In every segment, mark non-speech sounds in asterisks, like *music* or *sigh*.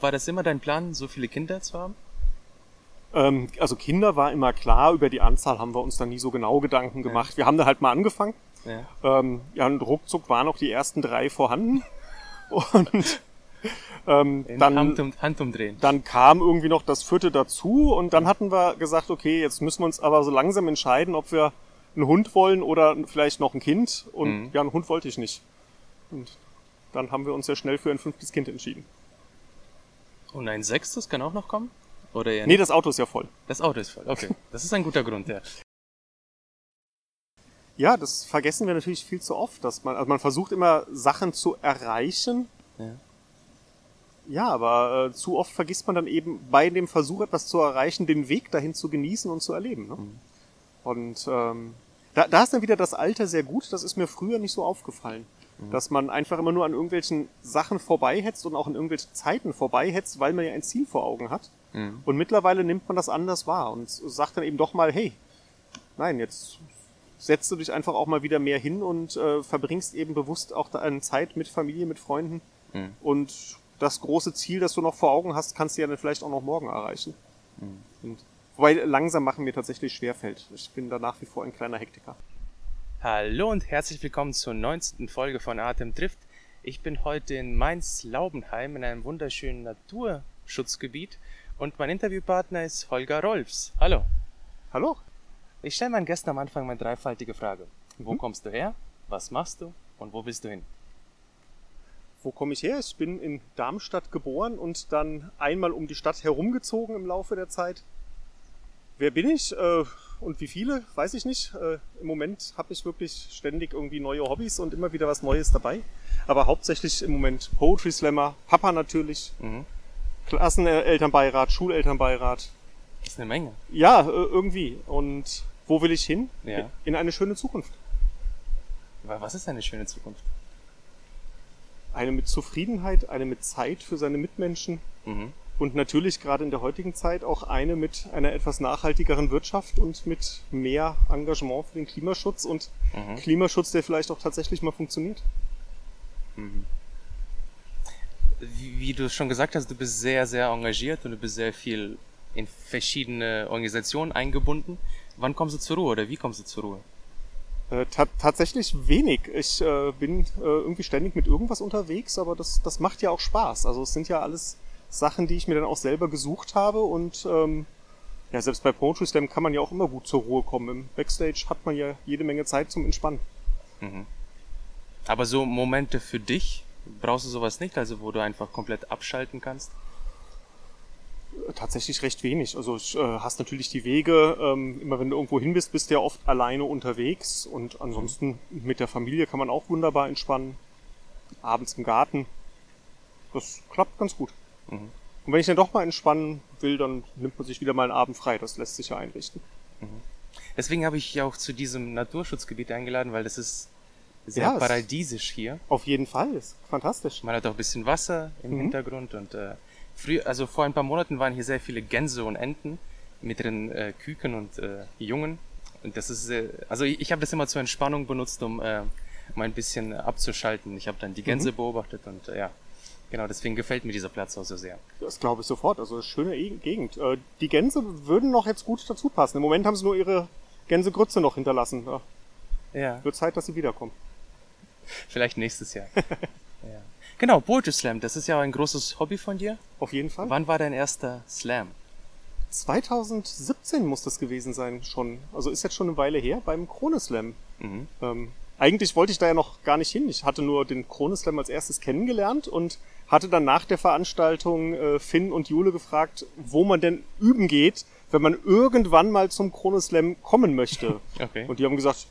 War das immer dein Plan, so viele Kinder zu haben? Ähm, also Kinder war immer klar, über die Anzahl haben wir uns dann nie so genau Gedanken gemacht. Ja. Wir haben da halt mal angefangen. Ja. Ähm, ja, und ruckzuck waren auch die ersten drei vorhanden. *laughs* Und ähm, dann, Hand, um, Hand umdrehen. Dann kam irgendwie noch das vierte dazu und dann hatten wir gesagt, okay, jetzt müssen wir uns aber so langsam entscheiden, ob wir einen Hund wollen oder vielleicht noch ein Kind. Und mhm. ja, einen Hund wollte ich nicht. Und dann haben wir uns ja schnell für ein fünftes Kind entschieden. Und ein sechstes kann auch noch kommen? Oder eher nee, das Auto ist ja voll. Das Auto ist voll, okay. Das ist ein guter Grund, ja. Ja, das vergessen wir natürlich viel zu oft, dass man, also man versucht immer Sachen zu erreichen. Ja. Ja, aber äh, zu oft vergisst man dann eben bei dem Versuch, etwas zu erreichen, den Weg dahin zu genießen und zu erleben. Ne? Mhm. Und ähm, da, da ist dann wieder das Alter sehr gut. Das ist mir früher nicht so aufgefallen. Mhm. Dass man einfach immer nur an irgendwelchen Sachen vorbeihetzt und auch in irgendwelchen Zeiten vorbeihetzt, weil man ja ein Ziel vor Augen hat. Mhm. Und mittlerweile nimmt man das anders wahr und sagt dann eben doch mal, hey, nein, jetzt setzt du dich einfach auch mal wieder mehr hin und äh, verbringst eben bewusst auch eine Zeit mit Familie, mit Freunden. Mhm. Und das große Ziel, das du noch vor Augen hast, kannst du ja dann vielleicht auch noch morgen erreichen. Mhm. Und, wobei langsam machen mir tatsächlich schwerfällt. Ich bin da nach wie vor ein kleiner Hektiker. Hallo und herzlich willkommen zur 19. Folge von Atem trifft. Ich bin heute in Mainz-Laubenheim in einem wunderschönen Naturschutzgebiet und mein Interviewpartner ist Holger Rolfs. Hallo. Hallo. Ich stelle meinen Gästen am Anfang meine dreifaltige Frage. Wo hm? kommst du her? Was machst du? Und wo willst du hin? Wo komme ich her? Ich bin in Darmstadt geboren und dann einmal um die Stadt herumgezogen im Laufe der Zeit. Wer bin ich äh, und wie viele, weiß ich nicht. Äh, Im Moment habe ich wirklich ständig irgendwie neue Hobbys und immer wieder was Neues dabei. Aber hauptsächlich im Moment Poetry Slammer, Papa natürlich, mhm. Klassenelternbeirat, Schulelternbeirat. Das ist eine Menge. Ja, äh, irgendwie. Und wo will ich hin? Ja. In eine schöne Zukunft. Was ist eine schöne Zukunft? Eine mit Zufriedenheit, eine mit Zeit für seine Mitmenschen. Mhm. Und natürlich gerade in der heutigen Zeit auch eine mit einer etwas nachhaltigeren Wirtschaft und mit mehr Engagement für den Klimaschutz und mhm. Klimaschutz, der vielleicht auch tatsächlich mal funktioniert. Mhm. Wie, wie du schon gesagt hast, du bist sehr, sehr engagiert und du bist sehr viel in verschiedene Organisationen eingebunden. Wann kommst du zur Ruhe oder wie kommst du zur Ruhe? Äh, tatsächlich wenig. Ich äh, bin äh, irgendwie ständig mit irgendwas unterwegs, aber das, das macht ja auch Spaß. Also es sind ja alles Sachen, die ich mir dann auch selber gesucht habe und ähm, ja, selbst bei Poetry Slam kann man ja auch immer gut zur Ruhe kommen. Im Backstage hat man ja jede Menge Zeit zum Entspannen. Mhm. Aber so Momente für dich, brauchst du sowas nicht, also wo du einfach komplett abschalten kannst? Tatsächlich recht wenig. Also du äh, hast natürlich die Wege, ähm, immer wenn du irgendwo hin bist, bist du ja oft alleine unterwegs und ansonsten mit der Familie kann man auch wunderbar entspannen. Abends im Garten. Das klappt ganz gut. Mhm. Und wenn ich dann doch mal entspannen will, dann nimmt man sich wieder mal einen Abend frei. Das lässt sich ja einrichten. Mhm. Deswegen habe ich ja auch zu diesem Naturschutzgebiet eingeladen, weil das ist sehr ja, paradiesisch hier. Auf jeden Fall, ist fantastisch. Man hat auch ein bisschen Wasser im mhm. Hintergrund und äh, früher, also vor ein paar Monaten waren hier sehr viele Gänse und Enten mit ihren äh, Küken und äh, Jungen. Und das ist, äh, also ich, ich habe das immer zur Entspannung benutzt, um äh, mal ein bisschen abzuschalten. Ich habe dann die Gänse mhm. beobachtet und äh, ja, genau, deswegen gefällt mir dieser Platz auch so sehr. Das glaube ich sofort. Also schöne Gegend. Äh, die Gänse würden noch jetzt gut dazu passen. Im Moment haben sie nur ihre Gänsegrütze noch hinterlassen. Ja. Wird Zeit, dass sie wiederkommen. Vielleicht nächstes Jahr. *laughs* ja. Genau, Poetry Slam, das ist ja ein großes Hobby von dir. Auf jeden Fall. Wann war dein erster Slam? 2017 muss das gewesen sein schon. Also ist jetzt schon eine Weile her beim Krone Slam. Mhm. Ähm, eigentlich wollte ich da ja noch gar nicht hin. Ich hatte nur den Krone Slam als erstes kennengelernt und hatte dann nach der Veranstaltung äh, Finn und Jule gefragt, wo man denn üben geht, wenn man irgendwann mal zum Krone Slam kommen möchte. *laughs* Okay. Und die haben gesagt,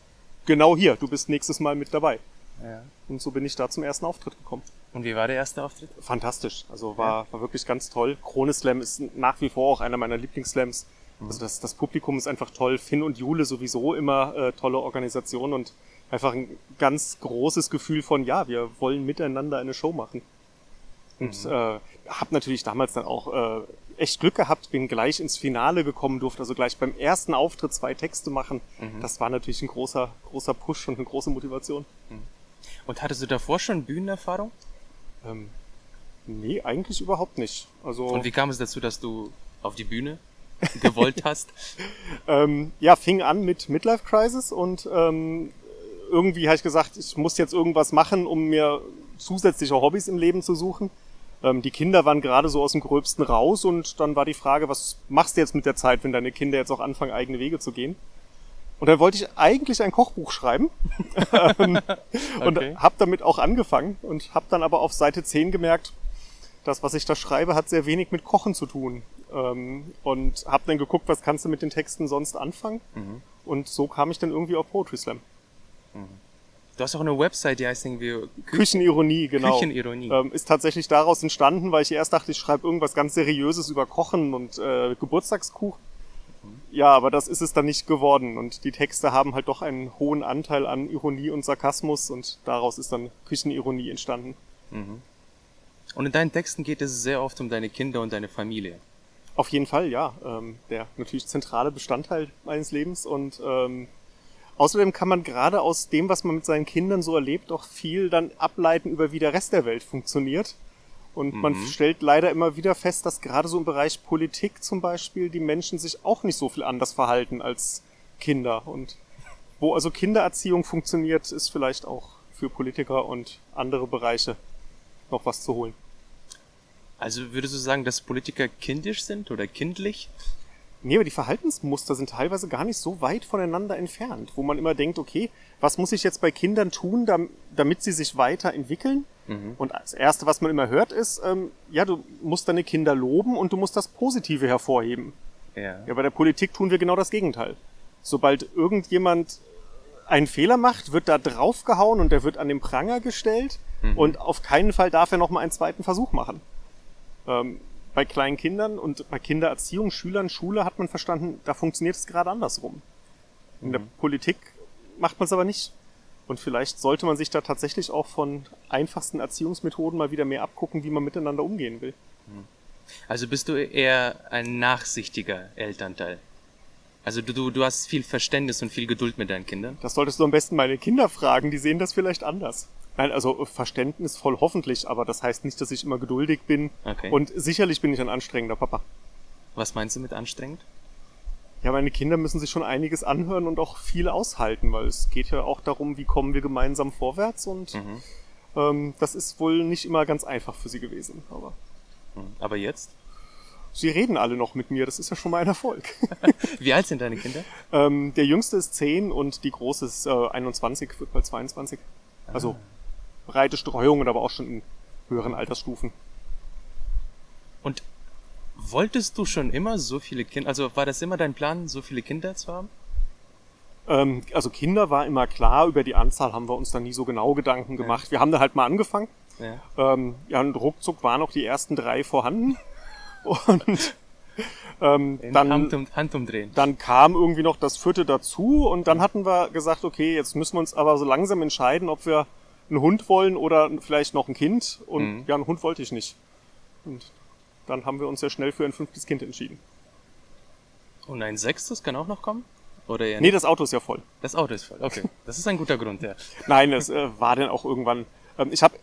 genau hier, du bist nächstes Mal mit dabei. Ja. Und so bin ich da zum ersten Auftritt gekommen. Und wie war der erste Auftritt? Fantastisch. Also war, ja. war wirklich ganz toll. Krone Slam ist nach wie vor auch einer meiner Lieblingsslams. Mhm. Also das, das Publikum ist einfach toll. Finn und Jule sowieso immer äh, tolle Organisation und einfach ein ganz großes Gefühl von, ja, wir wollen miteinander eine Show machen. Und mhm. äh, habe natürlich damals dann auch äh, echt Glück gehabt, bin gleich ins Finale gekommen, durfte also gleich beim ersten Auftritt zwei Texte machen. Mhm. Das war natürlich ein großer, großer Push und eine große Motivation. Mhm. Und hattest du davor schon Bühnenerfahrung? Ähm, Nee, eigentlich überhaupt nicht. Also Und wie kam es dazu, dass du auf die Bühne gewollt *laughs* hast? ähm, ja, fing an mit Midlife Crisis und ähm, irgendwie habe ich gesagt, ich muss jetzt irgendwas machen, um mir zusätzliche Hobbys im Leben zu suchen. Ähm, die Kinder waren gerade so aus dem Gröbsten raus und dann war die Frage, was machst du jetzt mit der Zeit, wenn deine Kinder jetzt auch anfangen, eigene Wege zu gehen? Und dann wollte ich eigentlich ein Kochbuch schreiben *laughs* ähm, und Okay. habe damit auch angefangen und habe dann aber auf Seite 10 gemerkt, das, was ich da schreibe, hat sehr wenig mit Kochen zu tun. Ähm, und habe dann geguckt, was kannst du mit den Texten sonst anfangen. Und so kam ich dann irgendwie auf Poetry Slam. Du hast auch eine Website, die heißt irgendwie Kü Küchenironie, genau. Küchenironie. Ähm, ist tatsächlich daraus entstanden, weil ich erst dachte, ich schreibe irgendwas ganz Seriöses über Kochen und äh, Geburtstagskuchen. Ja, aber das ist es dann nicht geworden. Und die Texte haben halt doch einen hohen Anteil an Ironie und Sarkasmus und daraus ist dann Küchenironie entstanden. Und in deinen Texten geht es sehr oft um deine Kinder und deine Familie. Auf jeden Fall, ja. Ähm, der natürlich zentrale Bestandteil meines Lebens. Und ähm, außerdem kann man gerade aus dem, was man mit seinen Kindern so erlebt, auch viel dann ableiten über wie der Rest der Welt funktioniert. Und man stellt leider immer wieder fest, dass gerade so im Bereich Politik zum Beispiel die Menschen sich auch nicht so viel anders verhalten als Kinder. Und wo also Kindererziehung funktioniert, ist vielleicht auch für Politiker und andere Bereiche noch was zu holen. Also würdest du sagen, dass Politiker kindisch sind oder kindlich? Nee, aber die Verhaltensmuster sind teilweise gar nicht so weit voneinander entfernt, wo man immer denkt, okay, was muss ich jetzt bei Kindern tun, dam- damit sie sich weiterentwickeln? Und das Erste, was man immer hört, ist, ähm, ja, du musst deine Kinder loben und du musst das Positive hervorheben. Ja. Ja, bei der Politik tun wir genau das Gegenteil. Sobald irgendjemand einen Fehler macht, wird da draufgehauen und der wird an den Pranger gestellt und auf keinen Fall darf er nochmal einen zweiten Versuch machen. Ähm, bei kleinen Kindern und bei Kindererziehung, Schülern, Schule hat man verstanden, da funktioniert es gerade andersrum. In der Politik macht man es aber nicht. Und vielleicht sollte man sich da tatsächlich auch von einfachsten Erziehungsmethoden mal wieder mehr abgucken, wie man miteinander umgehen will. Also bist du eher ein nachsichtiger Elternteil. Also du, du, du hast viel Verständnis und viel Geduld mit deinen Kindern. Das solltest du am besten meine Kinder fragen, die sehen das vielleicht anders. Nein, also verständnisvoll hoffentlich, aber das heißt nicht, dass ich immer geduldig bin. Okay. Und sicherlich bin ich ein anstrengender Papa. Was meinst du mit anstrengend? Ja, meine Kinder müssen sich schon einiges anhören und auch viel aushalten, weil es geht ja auch darum, wie kommen wir gemeinsam vorwärts und Mhm. ähm, das ist wohl nicht immer ganz einfach für sie gewesen. Aber Hm. Aber jetzt? sie reden alle noch mit mir, das ist ja schon mal ein Erfolg. *laughs* Wie alt sind deine Kinder? ähm, der jüngste ist 10 und die große ist äh, 21, wird bald 22. Also breite Streuung, aber auch schon in höheren Altersstufen. Und wolltest du schon immer so viele Kinder, also war das immer dein Plan, so viele Kinder zu haben? Ähm, also Kinder war immer klar, über die Anzahl haben wir uns dann nie so genau Gedanken gemacht. Wir haben da halt mal angefangen. Ja. Ähm, ja, und ruckzuck waren auch die ersten drei vorhanden. *laughs* Und ähm, dann, Hand, um, Hand umdrehen. dann kam irgendwie noch das vierte dazu und dann hatten wir gesagt, okay, jetzt müssen wir uns aber so langsam entscheiden, ob wir einen Hund wollen oder vielleicht noch ein Kind. Und Mhm. ja, einen Hund wollte ich nicht. Und dann haben wir uns sehr schnell für ein fünftes Kind entschieden. Und ein sechstes kann auch noch kommen? Oder eher Nee, das Auto ist ja voll. Das Auto ist voll. Okay, *laughs* das ist ein guter Grund, ja. Nein, das äh, war dann auch irgendwann. Ähm, ich habe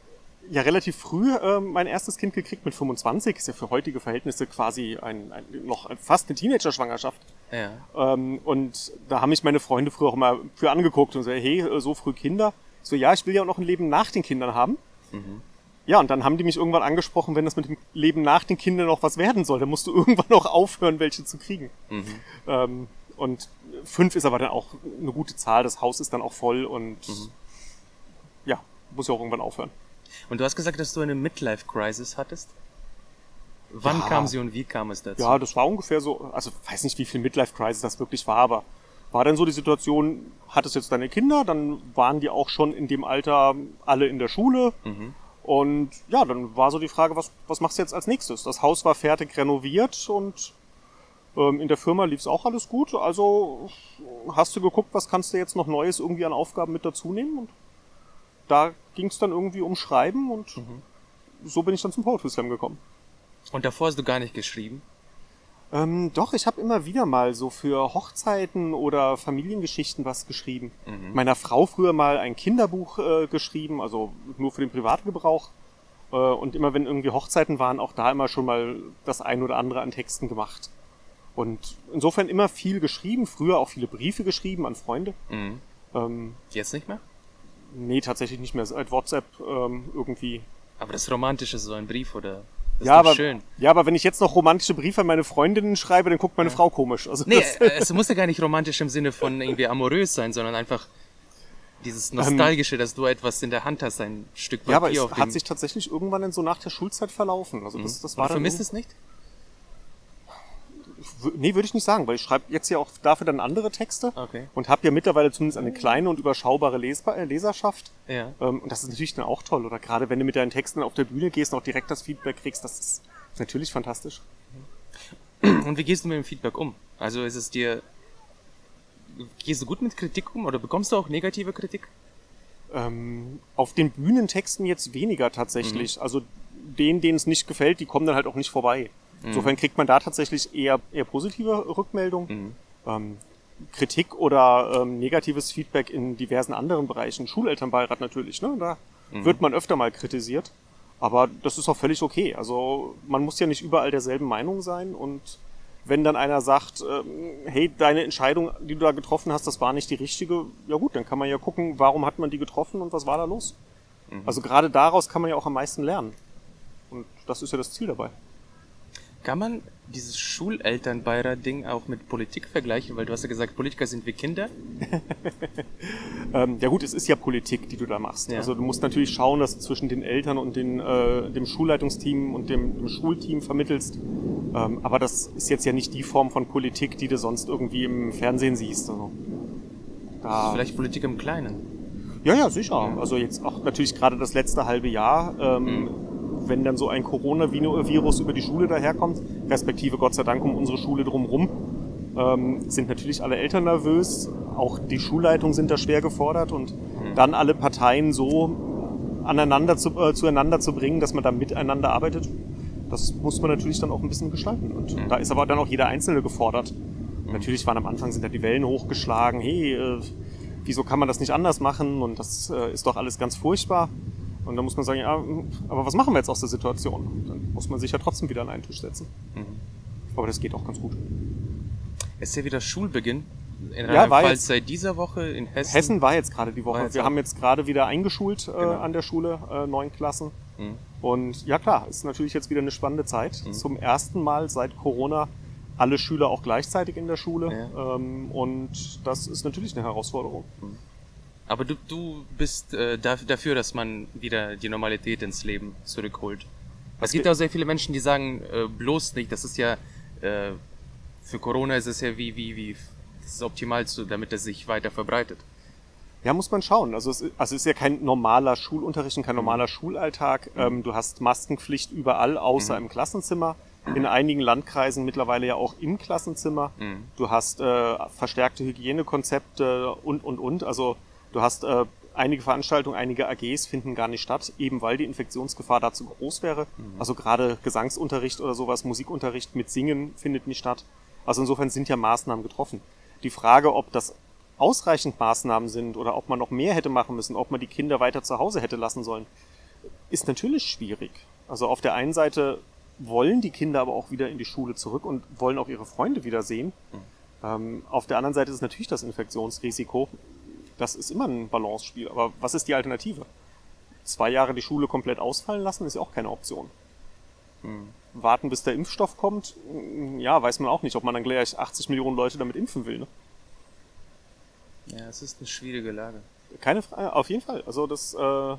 ja relativ früh ähm, mein erstes Kind gekriegt mit 25. Ist ja für heutige Verhältnisse quasi ein, ein noch fast eine Teenager-Schwangerschaft. Ja. Ähm, und da haben mich meine Freunde früher auch mal für angeguckt und so, hey, äh, so früh Kinder. So, ja, ich will ja auch noch ein Leben nach den Kindern haben. Ja, und dann haben die mich irgendwann angesprochen, wenn das mit dem Leben nach den Kindern noch was werden soll, dann musst du *laughs* irgendwann auch aufhören, welche zu kriegen. Ähm, und fünf ist aber dann auch eine gute Zahl, das Haus ist dann auch voll und ja, muss ja auch irgendwann aufhören. Und du hast gesagt, dass du eine Midlife-Crisis hattest? Wann Ja. kam sie und wie kam es dazu? Ja, das war ungefähr so, also weiß nicht, wie viel Midlife-Crisis das wirklich war, aber war dann so die Situation, hattest jetzt deine Kinder, dann waren die auch schon in dem Alter alle in der Schule. Und ja, dann war so die Frage, was, was machst du jetzt als nächstes? Das Haus war fertig renoviert und ähm, in der Firma lief es auch alles gut. Also hast du geguckt, was kannst du jetzt noch Neues irgendwie an Aufgaben mit dazu nehmen? Und da ging es dann irgendwie um Schreiben und so bin ich dann zum Poetry Slam gekommen. Und davor hast du gar nicht geschrieben? Ähm, doch, ich habe immer wieder mal so für Hochzeiten oder Familiengeschichten was geschrieben. Meiner Frau früher mal ein Kinderbuch äh, geschrieben, also nur für den Privatgebrauch. Äh, und immer wenn irgendwie Hochzeiten waren, auch da immer schon mal das ein oder andere an Texten gemacht. Und insofern immer viel geschrieben, früher auch viele Briefe geschrieben an Freunde. Mhm. Ähm, Jetzt nicht mehr? Nee, tatsächlich nicht mehr. Seit WhatsApp ähm, irgendwie. Aber das Romantische so ein Brief, oder? Das ja, aber, schön. ja, aber wenn ich jetzt noch romantische Briefe an meine Freundinnen schreibe, dann guckt meine ja. Frau komisch. Also nee, es muss ja gar nicht romantisch im Sinne von irgendwie amorös sein, sondern einfach dieses ähm, Nostalgische, ähm, dass du etwas in der Hand hast, ein Stück Papier. Ja, aber es hat sich tatsächlich irgendwann in so nach der Schulzeit verlaufen. Also das, das war Und du vermisst es nicht? Nee, würde ich nicht sagen, weil ich schreibe jetzt ja auch dafür dann andere Texte okay. und habe ja mittlerweile zumindest eine kleine und überschaubare Lesbar äh, Leserschaft. Ja. Ähm, und das ist natürlich dann auch toll. Oder gerade wenn du mit deinen Texten auf der Bühne gehst und auch direkt das Feedback kriegst, das ist natürlich fantastisch. *clears throat* Und wie gehst du mit dem Feedback um? Also ist es dir, gehst du gut mit Kritik um oder bekommst du auch negative Kritik? Ähm, auf den Bühnentexten jetzt weniger tatsächlich. Mhm. Also denen, denen es nicht gefällt, die kommen dann halt auch nicht vorbei. Mhm. Insofern kriegt man da tatsächlich eher, eher positive Rückmeldungen. Mhm. Ähm, Kritik oder ähm, negatives Feedback in diversen anderen Bereichen. Schulelternbeirat natürlich, ne? Da mhm. wird man öfter mal kritisiert. Aber das ist auch völlig okay. Also man muss ja nicht überall derselben Meinung sein und wenn dann einer sagt, ähm, hey, deine Entscheidung, die du da getroffen hast, das war nicht die richtige, ja gut, dann kann man ja gucken, warum hat man die getroffen und was war da los. Mhm. Also gerade daraus kann man ja auch am meisten lernen. Und das ist ja das Ziel dabei. Kann man dieses Schulelternbeirat-Ding auch mit Politik vergleichen? Weil du hast ja gesagt, Politiker sind wie Kinder. *laughs* ähm, ja gut, es ist ja Politik, die du da machst. Ja. Also du musst natürlich schauen, dass du zwischen den Eltern und den, äh, dem Schulleitungsteam und dem, dem Schulteam vermittelst. Ähm, aber das ist jetzt ja nicht die Form von Politik, die du sonst irgendwie im Fernsehen siehst. Also, da Vielleicht Politik im Kleinen. Ja, ja, sicher. Also jetzt auch natürlich gerade das letzte halbe Jahr. Ähm, mhm wenn dann so ein Coronavirus über die Schule daherkommt, respektive Gott sei Dank um unsere Schule drumherum, ähm, sind natürlich alle Eltern nervös, auch die Schulleitungen sind da schwer gefordert und mhm. dann alle Parteien so aneinander zu, äh, zueinander zu bringen, dass man da miteinander arbeitet, das muss man natürlich dann auch ein bisschen gestalten. Und mhm. da ist aber dann auch jeder Einzelne gefordert. Mhm. Natürlich waren am Anfang sind da die Wellen hochgeschlagen, hey, äh, wieso kann man das nicht anders machen und das äh, ist doch alles ganz furchtbar. Und dann muss man sagen, ja, aber was machen wir jetzt aus der Situation? Dann muss man sich ja trotzdem wieder an einen Tisch setzen. Mhm. Aber das geht auch ganz gut. Es ist ja wieder Schulbeginn. In ja, war jetzt, seit dieser Woche in Hessen. Hessen war jetzt gerade die Woche. Wir haben jetzt gerade wieder eingeschult äh, genau. an der Schule, äh, neun Klassen. Mhm. Und ja klar, ist natürlich jetzt wieder eine spannende Zeit. Mhm. Zum ersten Mal seit Corona alle Schüler auch gleichzeitig in der Schule. Ja. Ähm, und das ist natürlich eine Herausforderung. Mhm. Aber du, du bist äh, dafür, dass man wieder die Normalität ins Leben zurückholt. Es gibt auch sehr viele Menschen, die sagen, äh, bloß nicht, das ist ja, äh, für Corona ist es ja wie, wie, wie, das ist optimal, zu, damit es sich weiter verbreitet. Ja, muss man schauen. Also es, also es ist ja kein normaler Schulunterricht und kein normaler mhm. Schulalltag. Ähm, du hast Maskenpflicht überall, außer mhm. im Klassenzimmer. In einigen Landkreisen mittlerweile ja auch im Klassenzimmer. Mhm. Du hast äh, verstärkte Hygienekonzepte und, und, und. Also Du hast äh, einige Veranstaltungen, einige AGs finden gar nicht statt, eben weil die Infektionsgefahr dazu groß wäre. Mhm. Also gerade Gesangsunterricht oder sowas, Musikunterricht mit Singen findet nicht statt. Also insofern sind ja Maßnahmen getroffen. Die Frage, ob das ausreichend Maßnahmen sind oder ob man noch mehr hätte machen müssen, ob man die Kinder weiter zu Hause hätte lassen sollen, ist natürlich schwierig. Also auf der einen Seite wollen die Kinder aber auch wieder in die Schule zurück und wollen auch ihre Freunde wiedersehen. Mhm. Ähm, auf der anderen Seite ist natürlich das Infektionsrisiko das ist immer ein Balance-Spiel. Aber was ist die Alternative? Zwei Jahre die Schule komplett ausfallen lassen, ist ja auch keine Option. Hm. Warten, bis der Impfstoff kommt, hm, ja, weiß man auch nicht, ob man dann gleich 80 Millionen Leute damit impfen will. Ne? Ja, es ist eine schwierige Lage. Keine Frage, auf jeden Fall. Also das äh,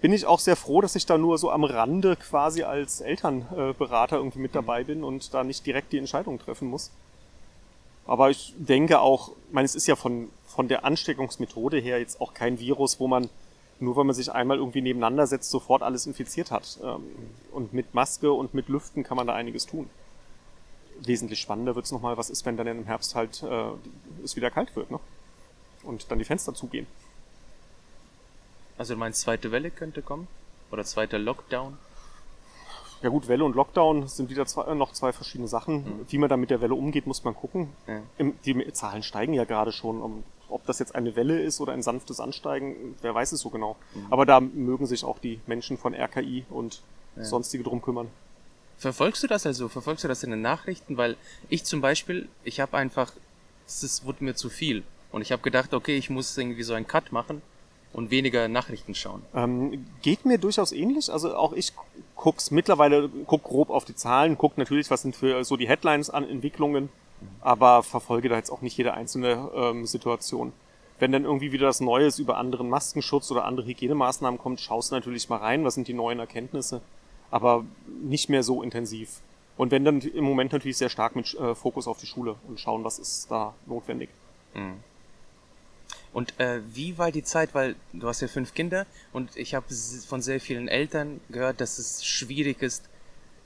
bin ich auch sehr froh, dass ich da nur so am Rande quasi als Elternberater irgendwie mit hm. dabei bin und da nicht direkt die Entscheidung treffen muss. Aber ich denke auch, ich meine, es ist ja von von der Ansteckungsmethode her jetzt auch kein Virus, wo man nur weil man sich einmal irgendwie nebeneinander setzt, sofort alles infiziert hat. Ähm, und mit Maske und mit Lüften kann man da einiges tun. Wesentlich spannender wird's nochmal, was ist, wenn dann im Herbst halt äh, es wieder kalt wird, ne? Und dann die Fenster zugehen. Also du meinst, zweite Welle könnte kommen? Oder zweiter Lockdown? Ja gut, Welle und Lockdown sind wieder zwei, noch zwei verschiedene Sachen. Mhm. Wie man da mit der Welle umgeht, muss man gucken. Ja. Die Zahlen steigen ja gerade schon. ob das jetzt eine Welle ist oder ein sanftes Ansteigen, wer weiß es so genau. Mhm. Aber da mögen sich auch die Menschen von RKI und ja. sonstige drum kümmern. Verfolgst du das also? Verfolgst du das in den Nachrichten? Weil ich zum Beispiel, ich habe einfach, es wurde mir zu viel. Und ich habe gedacht, okay, ich muss irgendwie so einen Cut machen und weniger Nachrichten schauen. Ähm, geht mir durchaus ähnlich. Also auch ich guck's mittlerweile, guck grob auf die Zahlen, guck natürlich, was sind für so die Headlines an Entwicklungen, aber verfolge da jetzt auch nicht jede einzelne ähm, Situation. Wenn dann irgendwie wieder das Neues über anderen Maskenschutz oder andere Hygienemaßnahmen kommt, schaust du natürlich mal rein, was sind die neuen Erkenntnisse aber nicht mehr so intensiv. Und wenn dann im Moment natürlich sehr stark mit äh, Fokus auf die Schule und schauen, was ist da notwendig. Mhm. Und äh, wie war die Zeit, weil du hast ja fünf Kinder und ich habe von sehr vielen Eltern gehört, dass es schwierig ist,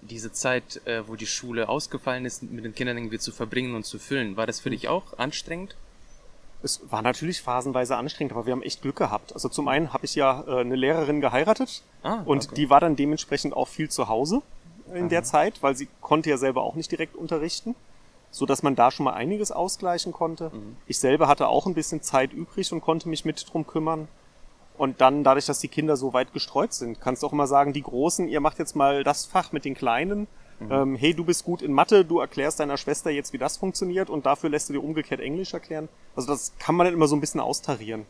diese Zeit, äh, wo die Schule ausgefallen ist, mit den Kindern irgendwie zu verbringen und zu füllen. War das für dich auch anstrengend? Es war natürlich phasenweise anstrengend, aber wir haben echt Glück gehabt. Also zum einen habe ich ja äh, eine Lehrerin geheiratet ah, und okay. die war dann dementsprechend auch viel zu Hause in Aha. der Zeit, weil sie konnte ja selber auch nicht direkt unterrichten, so dass man da schon mal einiges ausgleichen konnte. Mhm. Ich selber hatte auch ein bisschen Zeit übrig und konnte mich mit drum kümmern. Und dann, dadurch, dass die Kinder so weit gestreut sind, kannst du auch immer sagen, die Großen, ihr macht jetzt mal das Fach mit den Kleinen Mhm. Ähm, hey, du bist gut in Mathe, du erklärst deiner Schwester jetzt, wie das funktioniert und dafür lässt du dir umgekehrt Englisch erklären. Also das kann man dann immer so ein bisschen austarieren.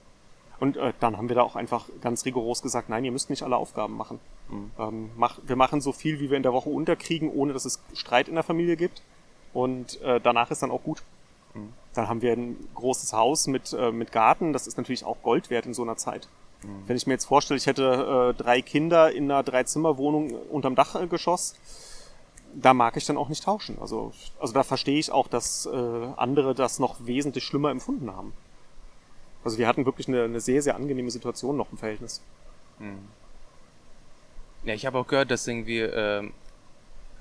Und äh, dann haben wir da auch einfach ganz rigoros gesagt, nein, ihr müsst nicht alle Aufgaben machen. Mhm. Ähm, mach, wir machen so viel, wie wir in der Woche unterkriegen, ohne dass es Streit in der Familie gibt. Und äh, danach ist dann auch gut. Mhm. Dann haben wir ein großes Haus mit, äh, mit Garten. Das ist natürlich auch Gold wert in so einer Zeit. Mhm. Wenn ich mir jetzt vorstelle, ich hätte äh, drei Kinder in einer Dreizimmerwohnung unterm Dachgeschoss, da mag ich dann auch nicht tauschen. Also, also da verstehe ich auch, dass äh, andere das noch wesentlich schlimmer empfunden haben. Also wir hatten wirklich eine, eine sehr, sehr angenehme Situation noch im Verhältnis. Hm. Ja, ich habe auch gehört, dass irgendwie äh,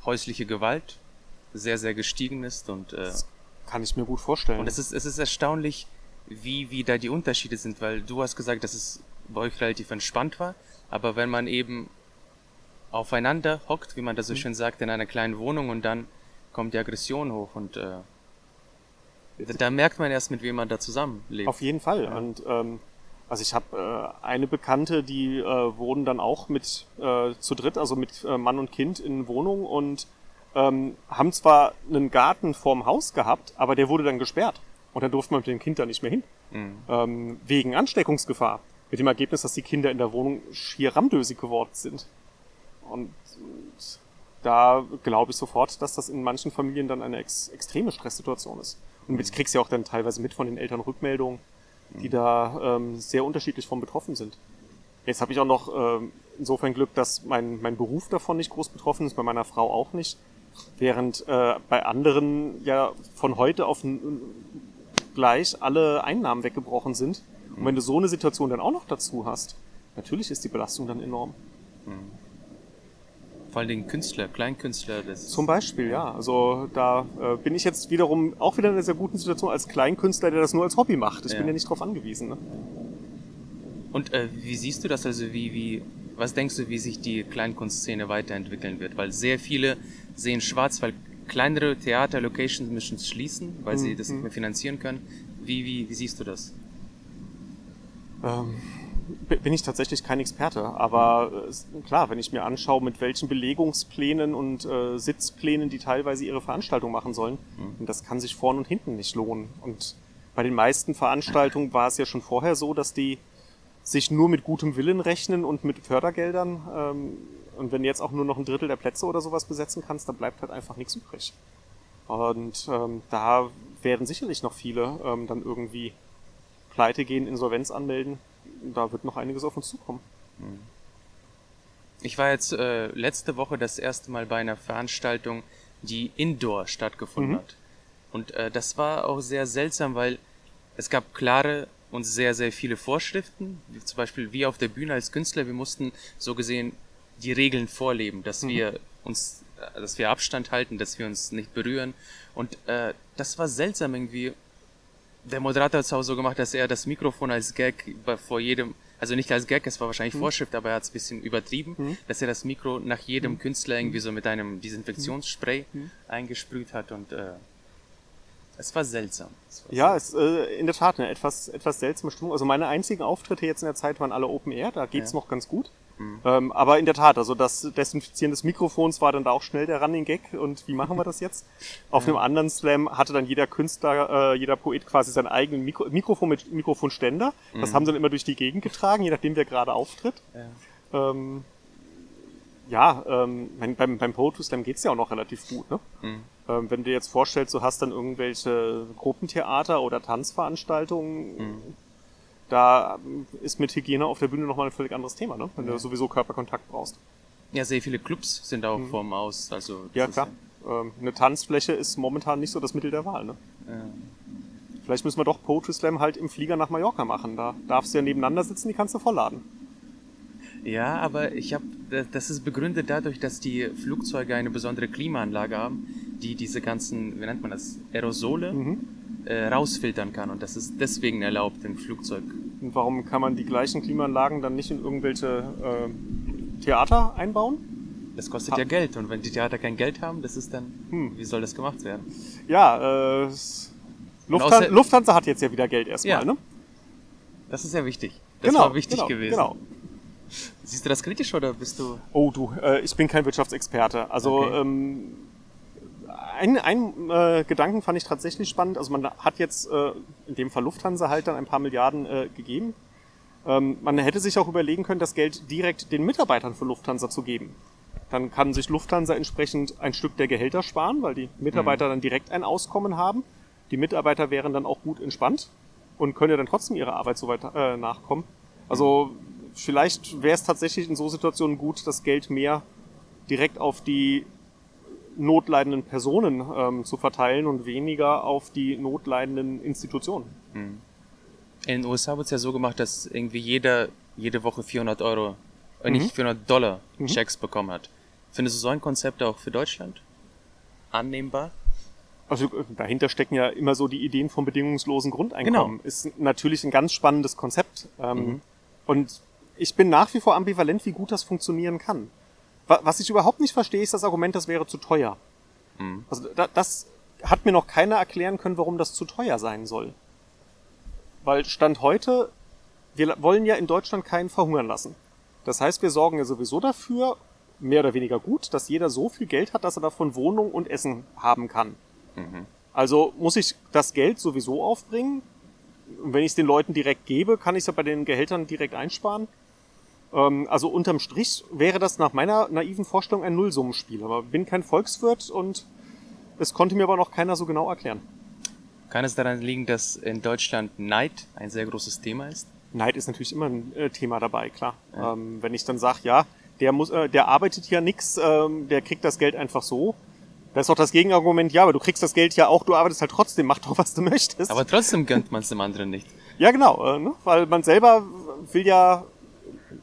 häusliche Gewalt sehr, sehr gestiegen ist und äh, das kann ich mir gut vorstellen. Und es ist, es ist erstaunlich, wie, wie da die Unterschiede sind, weil du hast gesagt, dass es bei euch relativ entspannt war, aber wenn man eben aufeinander hockt, wie man das so mhm. schön sagt, in einer kleinen Wohnung und dann kommt die Aggression hoch und äh, da merkt man erst, mit wem man da zusammenlebt. Auf jeden Fall. Ja. Und ähm, also ich habe äh, eine Bekannte, die äh, wohnen dann auch mit äh, zu dritt, also mit äh, Mann und Kind in Wohnung und ähm, haben zwar einen Garten vorm Haus gehabt, aber der wurde dann gesperrt. Und dann durfte man mit dem Kind da nicht mehr hin. Mhm. Ähm, wegen Ansteckungsgefahr. Mit dem Ergebnis, dass die Kinder in der Wohnung schier ramdösig geworden sind. Und da glaube ich sofort, dass das in manchen Familien dann eine ex extreme Stresssituation ist. Und ich kriegst ja auch dann teilweise mit von den Eltern Rückmeldungen, die mhm. da ähm, sehr unterschiedlich von betroffen sind. Jetzt habe ich auch noch ähm, insofern Glück, dass mein, mein Beruf davon nicht groß betroffen ist, bei meiner Frau auch nicht. Während äh, bei anderen ja von heute auf gleich alle Einnahmen weggebrochen sind. Und wenn du so eine Situation dann auch noch dazu hast, natürlich ist die Belastung dann enorm. Mhm. Vor allen Dingen Künstler, Kleinkünstler. Das Zum Beispiel, ja. Also da äh, bin ich jetzt wiederum auch wieder in einer sehr guten Situation als Kleinkünstler, der das nur als Hobby macht. Ich ja. bin ja nicht drauf angewiesen. Ne? Und äh, wie siehst du das? Also wie, wie, was denkst du, wie sich die Kleinkunstszene weiterentwickeln wird? Weil sehr viele sehen schwarz, weil kleinere Theater-Locations müssen schließen, weil mhm. sie das nicht mehr finanzieren können. Wie, wie, wie siehst du das? Ähm bin ich tatsächlich kein Experte, aber äh, klar, wenn ich mir anschaue, mit welchen Belegungsplänen und äh, Sitzplänen die teilweise ihre Veranstaltung machen sollen, mhm. das kann sich vorn und hinten nicht lohnen. Und bei den meisten Veranstaltungen war es ja schon vorher so, dass die sich nur mit gutem Willen rechnen und mit Fördergeldern. Ähm, und wenn du jetzt auch nur noch ein Drittel der Plätze oder sowas besetzen kannst, dann bleibt halt einfach nichts übrig. Und ähm, da werden sicherlich noch viele ähm, dann irgendwie pleite gehen, Insolvenz anmelden da wird noch einiges auf uns zukommen. Ich war jetzt äh, letzte Woche das erste Mal bei einer Veranstaltung, die indoor stattgefunden mhm. hat. Und äh, das war auch sehr seltsam, weil es gab klare und sehr, sehr viele Vorschriften. Wie zum Beispiel wie auf der Bühne als Künstler. Wir mussten so gesehen die Regeln vorleben, dass mhm. wir uns, äh, dass wir Abstand halten, dass wir uns nicht berühren. Und äh, das war seltsam irgendwie der Moderator hat es auch so gemacht, dass er das Mikrofon als Gag vor jedem, also nicht als Gag, es war wahrscheinlich mhm. Vorschrift, aber er hat es ein bisschen übertrieben, mhm. dass er das Mikro nach jedem mhm. Künstler irgendwie so mit einem Desinfektionsspray mhm. eingesprüht hat und äh, Es war seltsam. Es war Ja, es äh, in der Tat eine etwas, etwas seltsame Stimmung. Also meine einzigen Auftritte jetzt in der Zeit waren alle Open Air, da geht's Ja. noch ganz gut. Ähm, aber in der Tat, also das Desinfizieren des Mikrofons war dann da auch schnell der Running Gag. Und wie machen wir das jetzt? *laughs* Auf einem anderen Slam hatte dann jeder Künstler, äh, jeder Poet quasi seinen eigenen Mikro Mikrofon mit Mikrofonständer. Das haben sie dann immer durch die Gegend getragen, je nachdem wer gerade auftritt. Ja. Ähm, ja, ähm, beim, beim Poetry Slam geht's ja auch noch relativ gut, ne? Mhm. Ähm, wenn du dir jetzt vorstellst, du hast dann irgendwelche Gruppentheater oder Tanzveranstaltungen, Mhm. da ähm, ist mit Hygiene auf der Bühne nochmal ein völlig anderes Thema, ne? Wenn du sowieso Körperkontakt brauchst. ja, sehr viele Clubs sind auch vorm Aus. Also Mhm. Ja, klar. Ähm, eine Tanzfläche ist momentan nicht so das Mittel der Wahl, ne? Ja. Vielleicht müssen wir doch Poetry Slam halt im Flieger nach Mallorca machen. Da darfst du ja nebeneinander sitzen, die kannst du vollladen. Ja, aber ich habe, das ist begründet dadurch, dass die Flugzeuge eine besondere Klimaanlage haben, die diese ganzen, wie nennt man das, Aerosole äh, rausfiltern kann. Und das ist deswegen erlaubt im Flugzeug. Und warum kann man die gleichen Klimaanlagen dann nicht in irgendwelche äh, Theater einbauen? Das kostet Ha- ja Geld. Und wenn die Theater kein Geld haben, das ist dann, Hm. wie soll das gemacht werden? Ja, äh, außer- Lufthansa hat jetzt ja wieder Geld erstmal, Ja. ne? Das ist ja wichtig. Das genau, war wichtig genau, gewesen. Genau. Siehst du das kritisch oder bist du? Oh du, äh, ich bin kein Wirtschaftsexperte. Also Okay. ähm, ein, ein äh, Gedanken fand ich tatsächlich spannend. Also man hat jetzt äh, in dem Fall Lufthansa halt dann ein paar Milliarden äh, gegeben. Ähm, man hätte sich auch überlegen können, das Geld direkt den Mitarbeitern für Lufthansa zu geben. Dann kann sich Lufthansa entsprechend ein Stück der Gehälter sparen, weil die Mitarbeiter dann direkt ein Auskommen haben. Die Mitarbeiter wären dann auch gut entspannt und können ja dann trotzdem ihrer Arbeit so weit äh, nachkommen. Also vielleicht wäre es tatsächlich in so Situationen gut, das Geld mehr direkt auf die notleidenden Personen ähm, zu verteilen und weniger auf die notleidenden Institutionen. In den USA wird es ja so gemacht, dass irgendwie jeder jede Woche 400 Euro, äh, nicht 400 Dollar Checks bekommen hat. Findest du so ein Konzept auch für Deutschland annehmbar? Also äh, dahinter stecken ja immer so die Ideen vom bedingungslosen Grundeinkommen. Genau. Ist natürlich ein ganz spannendes Konzept. Ähm, Und ich bin nach wie vor ambivalent, wie gut das funktionieren kann. Wa- Was ich überhaupt nicht verstehe, ist das Argument, das wäre zu teuer. Also da, das hat mir noch keiner erklären können, warum das zu teuer sein soll. Weil Stand heute, wir wollen ja in Deutschland keinen verhungern lassen. Das heißt, wir sorgen ja sowieso dafür, mehr oder weniger gut, dass jeder so viel Geld hat, dass er davon Wohnung und Essen haben kann. Also muss ich das Geld sowieso aufbringen. Und wenn ich es den Leuten direkt gebe, kann ich es ja bei den Gehältern direkt einsparen. Ähm, also unterm Strich wäre das nach meiner naiven Vorstellung ein Nullsummenspiel. Aber bin kein Volkswirt und es konnte mir aber noch keiner so genau erklären. Kann es daran liegen, dass in Deutschland Neid ein sehr großes Thema ist? Neid ist natürlich immer ein äh, Thema dabei, klar. Ähm, wenn ich dann sage, ja, der muss, äh, der arbeitet ja nix, ähm, der kriegt das Geld einfach so. Da ist doch das Gegenargument, ja, aber du kriegst das Geld ja auch, du arbeitest halt trotzdem, mach doch, was du möchtest. Aber trotzdem gönnt man es dem anderen nicht. Ja, genau, äh, ne? weil man selber will ja,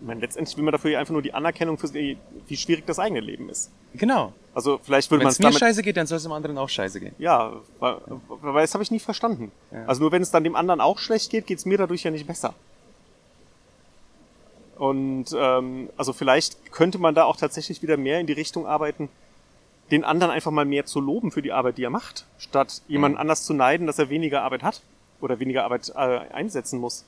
meine, letztendlich will man dafür ja einfach nur die Anerkennung für wie schwierig das eigene Leben ist. Genau. Also vielleicht würde man es es mir scheiße geht, dann soll es dem anderen auch scheiße gehen. ja, weil, weil das habe ich nie verstanden. Ja. Also nur wenn es dann dem anderen auch schlecht geht, geht's mir dadurch ja nicht besser. Und ähm, also vielleicht könnte man da auch tatsächlich wieder mehr in die Richtung arbeiten, den anderen einfach mal mehr zu loben für die Arbeit, die er macht, statt jemanden Mhm. anders zu neiden, dass er weniger Arbeit hat oder weniger Arbeit äh, einsetzen muss.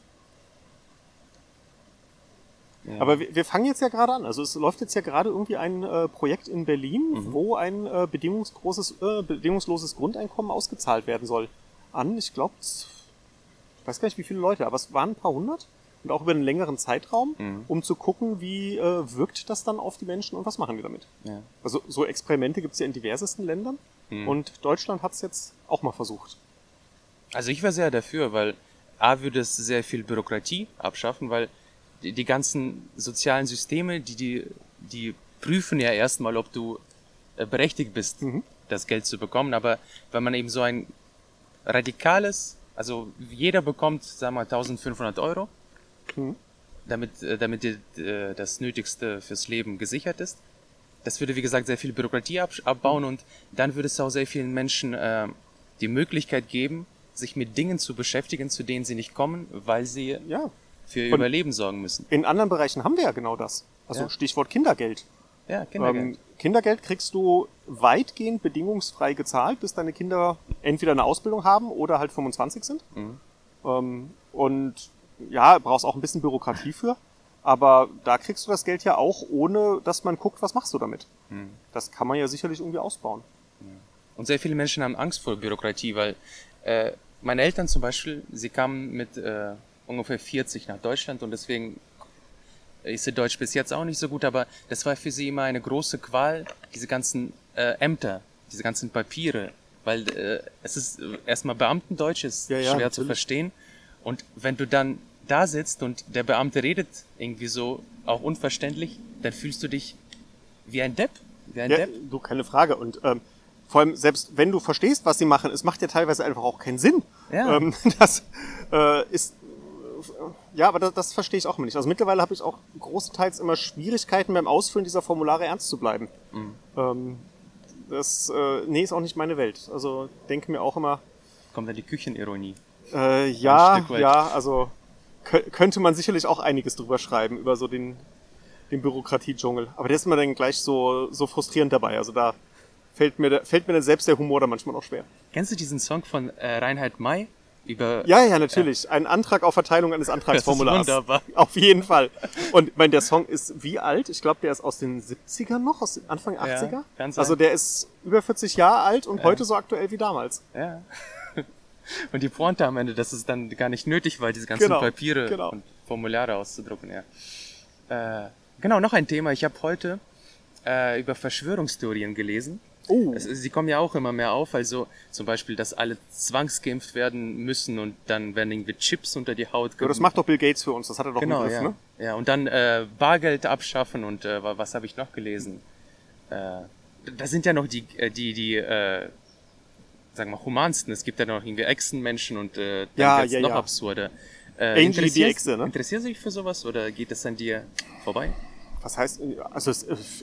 Ja. Aber wir, wir fangen jetzt ja gerade an. Also es läuft jetzt ja gerade irgendwie ein äh, Projekt in Berlin, wo ein äh, bedingungsgroßes, äh, bedingungsloses Grundeinkommen ausgezahlt werden soll. An, ich glaube, ich weiß gar nicht wie viele Leute, aber es waren ein paar hundert und auch über einen längeren Zeitraum, Mhm. um zu gucken, wie äh, wirkt das dann auf die Menschen und was machen die damit. ja. Also so Experimente gibt es ja in diversesten Ländern Mhm. und Deutschland hat es jetzt auch mal versucht. Also ich wäre sehr dafür, weil A würde es sehr viel Bürokratie abschaffen, weil die, die ganzen sozialen Systeme, die, die, die prüfen ja erstmal, ob du äh, berechtigt bist, Mhm. das Geld zu bekommen. Aber wenn man eben so ein radikales, also jeder bekommt, sagen wir mal, 1500 Euro, Mhm. damit, äh, damit dir, äh, das Nötigste fürs Leben gesichert ist. Das würde, wie gesagt, sehr viel Bürokratie ab abbauen und dann würde es auch sehr vielen Menschen äh, die Möglichkeit geben, sich mit Dingen zu beschäftigen, zu denen sie nicht kommen, weil sie Ja. Für ihr Und- Überleben sorgen müssen. In anderen Bereichen haben wir ja genau das. Also Ja. Stichwort Kindergeld. Ja, Kindergeld. Ähm, Kindergeld kriegst du weitgehend bedingungsfrei gezahlt, bis deine Kinder entweder eine Ausbildung haben oder halt 25 sind. Mhm. Ähm, und ja, brauchst auch ein bisschen Bürokratie für. Aber da kriegst du das Geld ja auch, ohne dass man guckt, was machst du damit. Mhm. Das kann man ja sicherlich irgendwie ausbauen. Und sehr viele Menschen haben Angst vor Bürokratie, weil äh, meine Eltern zum Beispiel, sie kamen mit äh, ungefähr 40 nach Deutschland und deswegen ist ihr Deutsch bis jetzt auch nicht so gut, aber das war für sie immer eine große Qual, diese ganzen äh, Ämter, diese ganzen Papiere, weil äh, es ist erstmal Beamtendeutsch ist ja, ja, schwer natürlich. zu verstehen und wenn du dann da sitzt und der Beamte redet irgendwie so auch unverständlich, dann fühlst du dich wie ein Depp, wie ein ja, Depp. Du keine Frage und ähm, vor allem selbst wenn du verstehst, was sie machen, es macht ja teilweise einfach auch keinen Sinn. Ja. Ähm, *laughs* das äh, ist ja, aber das, das verstehe ich auch immer nicht. Also mittlerweile habe ich auch großteils immer Schwierigkeiten beim Ausfüllen dieser Formulare ernst zu bleiben. Mhm. Ähm, das, äh, nee, ist auch nicht meine Welt. Also denke mir auch immer. Kommt da die Küchenironie? Äh, ja, ja, also könnte man sicherlich auch einiges drüber schreiben, über so den, den Bürokratie-Dschungel. Aber der ist mir dann gleich so, so frustrierend dabei. Also da fällt mir, fällt mir dann selbst der Humor da manchmal auch schwer. Kennst du diesen Song von äh, Reinhard May? Über. Ja, ja, natürlich. Ja. Ein Antrag auf Verteilung eines Antragsformulars. Das ist wunderbar. *laughs* Auf jeden Fall. Und ich meine, der Song ist wie alt? Ich glaube, der ist aus den 70ern noch, aus den Anfang 80er. Ja, ganz also der ist über 40 Jahre alt und ja. heute so aktuell wie damals. Ja. *laughs* Und die Pointe am Ende, dass es dann gar nicht nötig war, diese ganzen genau, Papiere genau. und Formulare auszudrucken, ja. Äh, genau, noch ein Thema. Ich habe heute äh, über Verschwörungstheorien gelesen. Oh. Es, sie kommen ja auch immer mehr auf, also zum Beispiel, dass alle zwangsgeimpft werden müssen und dann werden irgendwie Chips unter die Haut Ja, das macht doch Bill Gates für uns, das hat er doch genau, im Griff, ja. ne? Ja, und dann äh, Bargeld abschaffen und äh, was habe ich noch gelesen? Äh, da sind ja noch die, äh, die, die, äh, sagen wir humansten. Es gibt ja noch irgendwie Echsenmenschen und äh, dann ja, ja, noch ja. absurde. Äh, Angel die Echse, ne? Interessierst du dich für sowas oder geht es an dir vorbei? Was heißt, also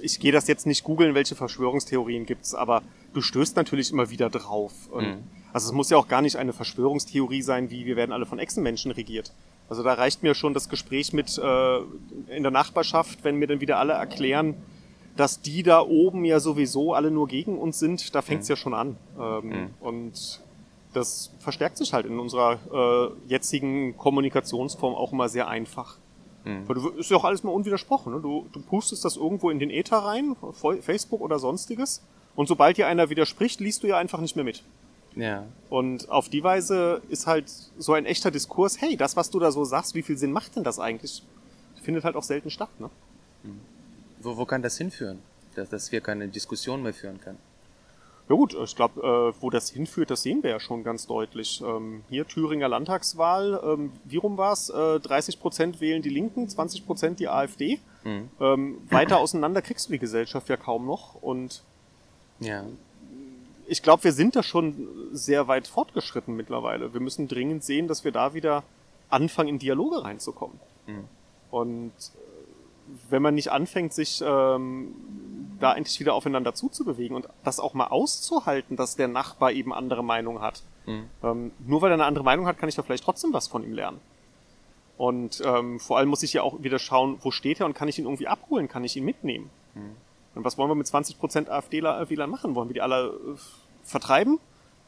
ich gehe das jetzt nicht googeln, welche Verschwörungstheorien gibt's, aber du stößt natürlich immer wieder drauf. Mhm. Also es muss ja auch gar nicht eine Verschwörungstheorie sein, wie wir werden alle von Echsenmenschen regiert. Also da reicht mir schon das Gespräch mit äh, in der Nachbarschaft, wenn mir dann wieder alle erklären, dass die da oben ja sowieso alle nur gegen uns sind, da fängt's mhm. ja schon an. Ähm, mhm. Und das verstärkt sich halt in unserer äh, jetzigen Kommunikationsform auch immer sehr einfach. Mhm. Weil du, ist ja auch alles mal unwidersprochen. Ne? Du, du pustest das irgendwo in den Äther rein, Facebook oder sonstiges. Und sobald dir einer widerspricht, liest du ja einfach nicht mehr mit. Ja. Und auf die Weise ist halt so ein echter Diskurs, hey, das, was du da so sagst, wie viel Sinn macht denn das eigentlich? Findet halt auch selten statt, ne? Mhm. Wo, wo kann das hinführen? Dass, dass wir keine Diskussion mehr führen können? Ja gut, ich glaube, äh, wo das hinführt, das sehen wir ja schon ganz deutlich. Ähm, hier Thüringer Landtagswahl, ähm, wie rum war's? Äh, 30 Prozent wählen die Linken, 20 Prozent die AfD. Mhm. Ähm, weiter auseinander kriegst du die Gesellschaft ja kaum noch. Und ja. ich glaube, wir sind da schon sehr weit fortgeschritten mittlerweile. Wir müssen dringend sehen, dass wir da wieder anfangen, in Dialoge reinzukommen. Mhm. Und äh, wenn man nicht anfängt, sich ähm, da endlich wieder aufeinander zuzubewegen und das auch mal auszuhalten, dass der Nachbar eben andere Meinung hat. Mhm. Ähm, nur weil er eine andere Meinung hat, kann ich da vielleicht trotzdem was von ihm lernen. Und ähm, vor allem muss ich ja auch wieder schauen, wo steht er und kann ich ihn irgendwie abholen, kann ich ihn mitnehmen. Mhm. Und was wollen wir mit 20% AfD-Wählern machen? Wollen wir die alle äh, vertreiben?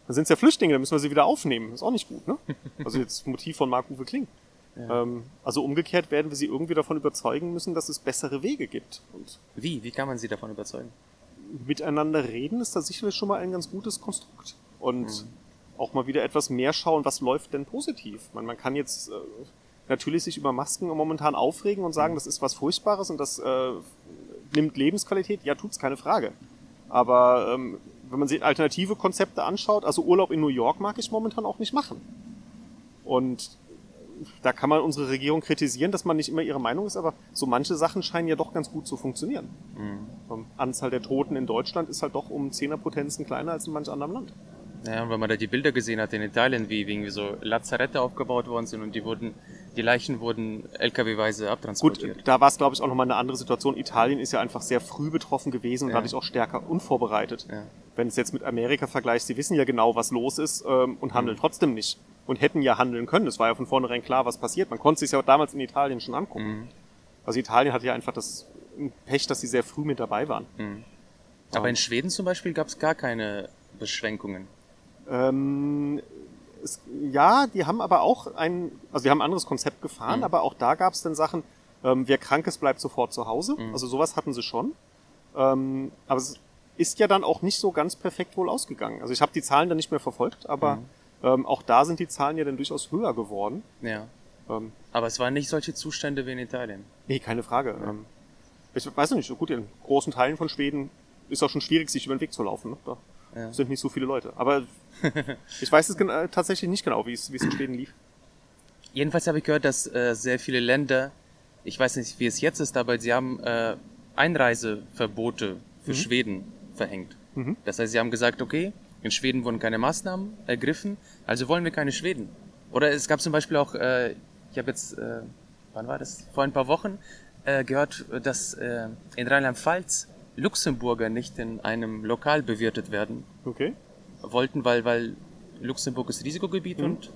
Dann sind es ja Flüchtlinge, dann müssen wir sie wieder aufnehmen. Ist auch nicht gut, ne? Also jetzt Motiv von Marc-Uwe Kling. Ja. Ähm, also umgekehrt werden wir sie irgendwie davon überzeugen müssen, dass es bessere Wege gibt. Und Wie? Wie kann man sie davon überzeugen? Miteinander reden ist da sicherlich schon mal ein ganz gutes Konstrukt. Und mhm. auch mal wieder etwas mehr schauen, was läuft denn positiv. Man, man kann jetzt äh, natürlich sich über Masken momentan aufregen und sagen, mhm. das ist was Furchtbares und das äh, nimmt Lebensqualität. Ja, tut's, keine Frage. Aber ähm, wenn man sich alternative Konzepte anschaut, also Urlaub in New York mag ich momentan auch nicht machen. Und da kann man unsere Regierung kritisieren, dass man nicht immer ihre Meinung ist, aber so manche Sachen scheinen ja doch ganz gut zu funktionieren. Mhm. Anzahl der Toten in Deutschland ist halt doch um Zehnerpotenzen kleiner als in manch anderem Land. Ja, und wenn man da die Bilder gesehen hat in Italien, wie irgendwie so Lazarette aufgebaut worden sind und die wurden, die Leichen wurden LKW-weise abtransportiert. Gut, da war es glaube ich auch nochmal eine andere Situation. Italien ist ja einfach sehr früh betroffen gewesen und ja. dadurch auch stärker unvorbereitet. Ja. Wenn es jetzt mit Amerika vergleicht, sie wissen ja genau, was los ist ähm, und handeln mhm. trotzdem nicht und hätten ja handeln können. Es war ja von vornherein klar, was passiert. Man konnte sich ja damals in Italien schon angucken. Mhm. Also Italien hat ja einfach das Pech, dass sie sehr früh mit dabei waren. Mhm. Aber in Schweden zum Beispiel gab es gar keine Beschränkungen. Ähm, es, ja, die haben aber auch ein, also die haben ein anderes Konzept gefahren, Mhm. aber auch da gab es dann Sachen, ähm, wer krank ist, bleibt sofort zu Hause. Mhm. Also sowas hatten sie schon. Ähm, aber es ist ja dann auch nicht so ganz perfekt wohl ausgegangen. Also ich habe die Zahlen dann nicht mehr verfolgt, aber Mhm. ähm, auch da sind die Zahlen ja dann durchaus höher geworden. Ja. Ähm, Aber es waren nicht solche Zustände wie in Italien. nee, keine Frage. Ähm, ich weiß nicht, gut, in großen Teilen von Schweden ist auch schon schwierig, sich über den Weg zu laufen. Ne? Da Ja. sind nicht so viele Leute. Aber *laughs* ich weiß es tatsächlich nicht genau, wie es in Schweden lief. Jedenfalls habe ich gehört, dass äh, sehr viele Länder, ich weiß nicht, wie es jetzt ist, aber sie haben äh, Einreiseverbote für Schweden verhängt. Mhm. Das heißt, sie haben gesagt, okay, in Schweden wurden keine Maßnahmen ergriffen, also wollen wir keine Schweden. Oder es gab zum Beispiel auch, äh, ich habe jetzt, äh, wann war das? Vor ein paar Wochen äh, gehört, dass äh, in Rheinland-Pfalz Luxemburger nicht in einem Lokal bewirtet werden Okay. wollten, weil, weil Luxemburg ist Risikogebiet Mhm. und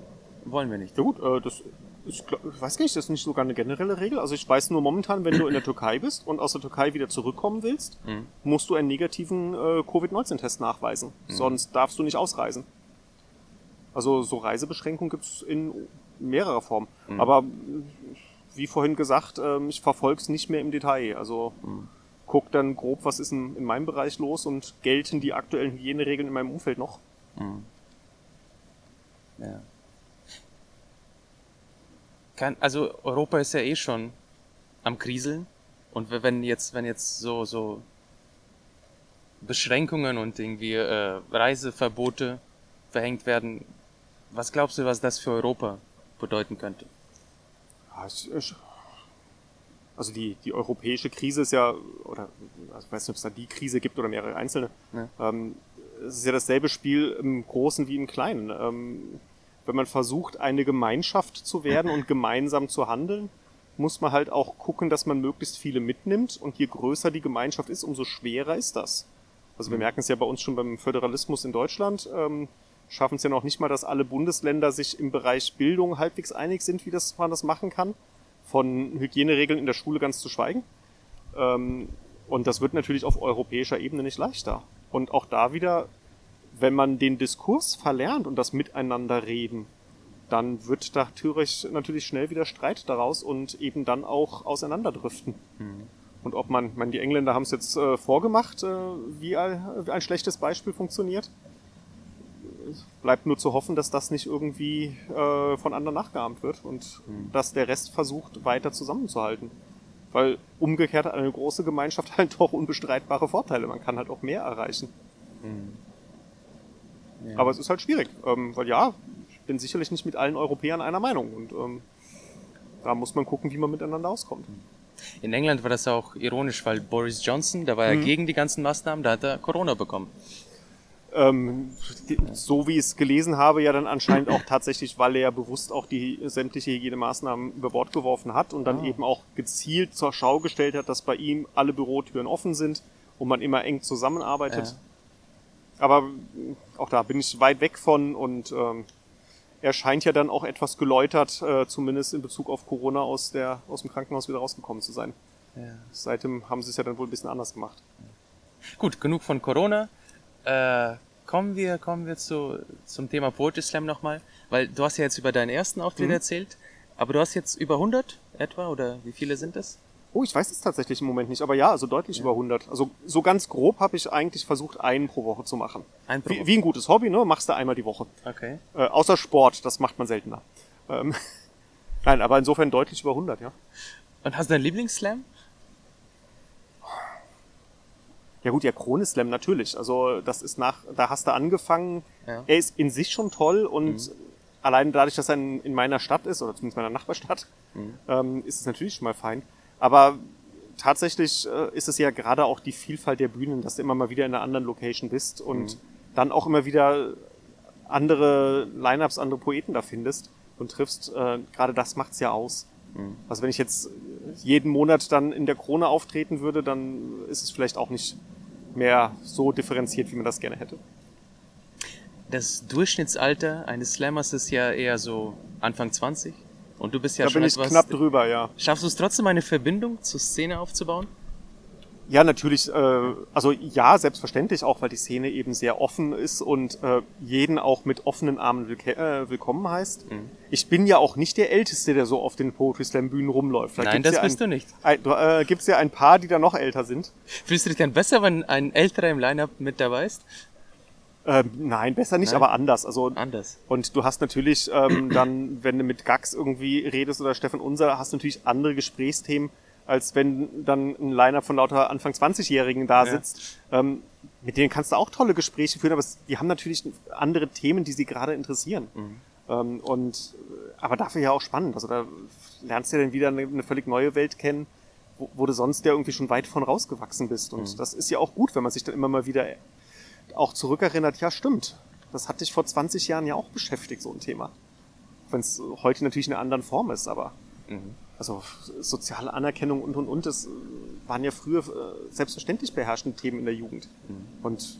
wollen wir nicht. Ja gut, äh, das ist, ich weiß nicht, das ist nicht sogar eine generelle Regel. Also ich weiß nur momentan, wenn du in der Türkei bist und aus der Türkei wieder zurückkommen willst, Mhm. musst du einen negativen äh, Covid-19-Test nachweisen. Sonst darfst du nicht ausreisen. Also so Reisebeschränkungen gibt's in mehrerer Form. Aber äh, wie vorhin gesagt, ähm, ich verfolge es nicht mehr im Detail. Also guck dann grob, was ist in, in meinem Bereich los und gelten die aktuellen Hygieneregeln in meinem Umfeld noch. Ja. Kann, also Europa ist ja eh schon am Kriseln und wenn jetzt, wenn jetzt so, so Beschränkungen und irgendwie äh, Reiseverbote verhängt werden, was glaubst du, was das für Europa bedeuten könnte? Ja, also die, die europäische Krise ist ja, oder also ich weiß nicht, ob es da die Krise gibt oder mehrere einzelne. Ja. Ähm, es ist ja dasselbe Spiel im Großen wie im Kleinen. Ähm, wenn man versucht, eine Gemeinschaft zu werden und gemeinsam zu handeln, muss man halt auch gucken, dass man möglichst viele mitnimmt. Und je größer die Gemeinschaft ist, umso schwerer ist das. Also wir merken es ja bei uns schon beim Föderalismus in Deutschland. Ähm, schaffen es ja noch nicht mal, dass alle Bundesländer sich im Bereich Bildung halbwegs einig sind, wie das, man das machen kann. Von Hygieneregeln in der Schule ganz zu schweigen. Ähm, und das wird natürlich auf europäischer Ebene nicht leichter. Und auch da wieder, wenn man den Diskurs verlernt und das Miteinander reden, dann wird da natürlich, natürlich schnell wieder Streit daraus und eben dann auch auseinanderdriften. Und ob man, man, die Engländer haben es jetzt äh, vorgemacht, äh, wie ein, wie ein schlechtes Beispiel funktioniert. Bleibt nur zu hoffen, dass das nicht irgendwie äh, von anderen nachgeahmt wird und dass der Rest versucht, weiter zusammenzuhalten. Weil umgekehrt hat eine große Gemeinschaft *laughs* halt doch unbestreitbare Vorteile. Man kann halt auch mehr erreichen. Ja. Aber es ist halt schwierig, ähm, weil ja, ich bin sicherlich nicht mit allen Europäern einer Meinung und ähm, da muss man gucken, wie man miteinander auskommt. In England war das auch ironisch, weil Boris Johnson, der war ja gegen die ganzen Maßnahmen, da hat er Corona bekommen. Ähm, so wie ich es gelesen habe, ja dann anscheinend auch tatsächlich, weil er bewusst auch die sämtliche Hygienemaßnahmen über Bord geworfen hat und dann Ah. eben auch gezielt zur Schau gestellt hat, dass bei ihm alle Bürotüren offen sind und man immer eng zusammenarbeitet. Ja. Aber auch da bin ich weit weg von und ähm, er scheint ja dann auch etwas geläutert, äh, zumindest in Bezug auf Corona aus, der, aus dem Krankenhaus wieder rausgekommen zu sein. Ja. Seitdem haben sie es ja dann wohl ein bisschen anders gemacht. Gut, genug von Corona. Äh, kommen wir, kommen wir zu, zum Thema Poetry Slam nochmal, weil du hast ja jetzt über deinen ersten Auftritt erzählt, aber du hast jetzt über 100 etwa, oder wie viele sind es? Oh, ich weiß es tatsächlich im Moment nicht, aber ja, also deutlich über 100. Also so ganz grob habe ich eigentlich versucht, einen pro Woche zu machen. Ein pro Wie, Woche. wie ein gutes Hobby, ne? Machst du einmal die Woche. Okay. Äh, außer Sport, das macht man seltener. Ähm, *laughs* Nein, aber insofern deutlich über 100, ja. Und hast du deinen Lieblingsslam? Ja gut, ja, Krone Slam natürlich. Also das ist nach, da hast du angefangen. Ja. Er ist in sich schon toll und allein dadurch, dass er in, in meiner Stadt ist, oder zumindest meiner Nachbarstadt, ähm, ist es natürlich schon mal fein. Aber tatsächlich äh, ist es ja gerade auch die Vielfalt der Bühnen, dass du immer mal wieder in einer anderen Location bist und dann auch immer wieder andere Lineups, andere Poeten da findest und triffst. Äh, gerade das macht's ja aus. Also wenn ich jetzt jeden Monat dann in der Krone auftreten würde, dann ist es vielleicht auch nicht mehr so differenziert, wie man das gerne hätte. Das Durchschnittsalter eines Slammers ist ja eher so Anfang 20. Und du bist ja da schon bin ich etwas. knapp drüber, ja. Schaffst du es trotzdem, eine Verbindung zur Szene aufzubauen? Ja, natürlich, äh, also ja, selbstverständlich auch, weil die Szene eben sehr offen ist und äh, jeden auch mit offenen Armen willke- äh, willkommen heißt. Mhm. Ich bin ja auch nicht der Älteste, der so auf den Poetry Slam Bühnen rumläuft. Da Nein, das ja bist ein, du nicht. Ein, äh, gibt's ja ein paar, die da noch älter sind. Fühlst du dich denn besser, wenn ein älterer im Line-Up mit dabei ist? Ähm, nein, besser nicht, Nein? aber anders. Also Anders. Und du hast natürlich ähm, dann, wenn du mit Gax irgendwie redest oder Stefan Unser, hast du natürlich andere Gesprächsthemen, als wenn dann ein Liner von lauter Anfang 20-Jährigen da Ja. sitzt. Ähm, mit denen kannst du auch tolle Gespräche führen, aber es, die haben natürlich andere Themen, die sie gerade interessieren. Ähm, und äh, aber dafür ja auch spannend. Also da lernst du ja dann wieder eine, eine völlig neue Welt kennen, wo, wo du sonst ja irgendwie schon weit von rausgewachsen bist. Und das ist ja auch gut, wenn man sich dann immer mal wieder auch zurückerinnert, ja stimmt, das hat dich vor 20 Jahren ja auch beschäftigt, so ein Thema. Wenn es heute natürlich in einer anderen Form ist, aber also soziale Anerkennung und und und, das waren ja früher äh, selbstverständlich beherrschende Themen in der Jugend. Und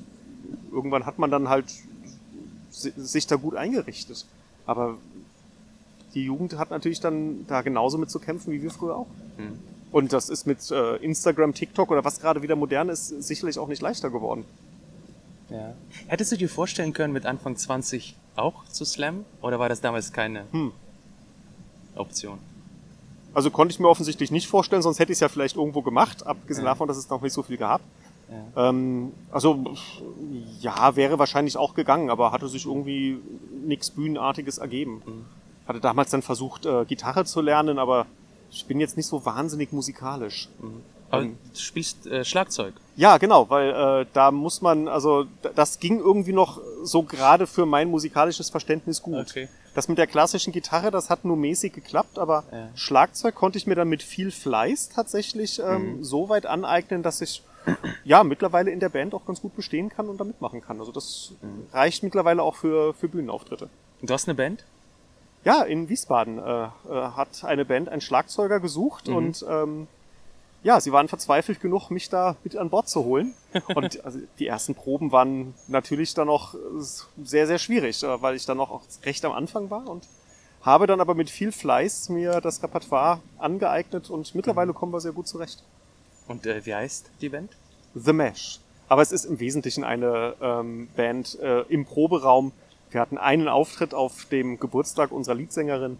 irgendwann hat man dann halt si- sich da gut eingerichtet. Aber die Jugend hat natürlich dann da genauso mit zu kämpfen wie wir früher auch. Und das ist mit äh, Instagram, TikTok oder was gerade wieder modern ist, sicherlich auch nicht leichter geworden. Ja. Hättest du dir vorstellen können, mit Anfang 20 auch zu slammen? Oder war das damals keine Hm. Option? Also konnte ich mir offensichtlich nicht vorstellen, sonst hätte ich es ja vielleicht irgendwo gemacht, abgesehen Ja. davon, dass es noch nicht so viel gab. Ähm, also ja, wäre wahrscheinlich auch gegangen, aber hatte sich irgendwie nichts Bühnenartiges ergeben. Hatte damals dann versucht, äh, Gitarre zu lernen, aber ich bin jetzt nicht so wahnsinnig musikalisch. Aber Ähm. du spielst äh, Schlagzeug. Ja, genau, weil äh, da muss man, also das ging irgendwie noch so gerade für mein musikalisches Verständnis gut. Okay. Das mit der klassischen Gitarre, das hat nur mäßig geklappt, aber Ja. Schlagzeug konnte ich mir dann mit viel Fleiß tatsächlich Mhm. ähm, so weit aneignen, dass ich ja mittlerweile in der Band auch ganz gut bestehen kann und da mitmachen kann. Also das Mhm. reicht mittlerweile auch für, für Bühnenauftritte. Du hast eine Band? Ja, in Wiesbaden äh, äh, hat eine Band einen Schlagzeuger gesucht Mhm. und ähm, ja, sie waren verzweifelt genug, mich da mit an Bord zu holen. *laughs* Und also, die ersten Proben waren natürlich dann noch äh, sehr, sehr schwierig, äh, weil ich dann noch auch recht am Anfang war und habe dann aber mit viel Fleiß mir das Repertoire angeeignet und mittlerweile Mhm. kommen wir sehr gut zurecht. Und äh, wie heißt die Band? The Mesh. Aber es ist im Wesentlichen eine ähm, Band äh, im Proberaum. Wir hatten einen Auftritt auf dem Geburtstag unserer Leadsängerin.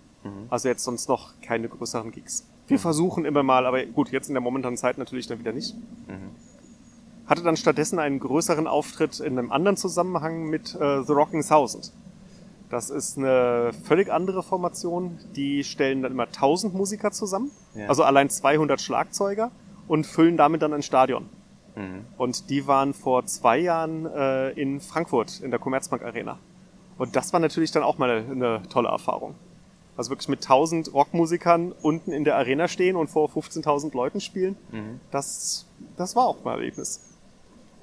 Also jetzt sonst noch keine größeren Gigs. Wir versuchen immer mal, aber gut, jetzt in der momentanen Zeit natürlich dann wieder nicht. Hatte dann stattdessen einen größeren Auftritt in einem anderen Zusammenhang mit äh, The Rocking Thousand. Das ist eine völlig andere Formation. Die stellen dann immer 1000 Musiker zusammen, Ja. also allein 200 Schlagzeuger und füllen damit dann ein Stadion. Mhm. Und die waren vor zwei Jahren äh, in Frankfurt in der Commerzbank Arena. Und das war natürlich dann auch mal eine, eine tolle Erfahrung. Also wirklich mit 1000 Rockmusikern unten in der Arena stehen und vor 15.000 Leuten spielen, das, das war auch ein Erlebnis.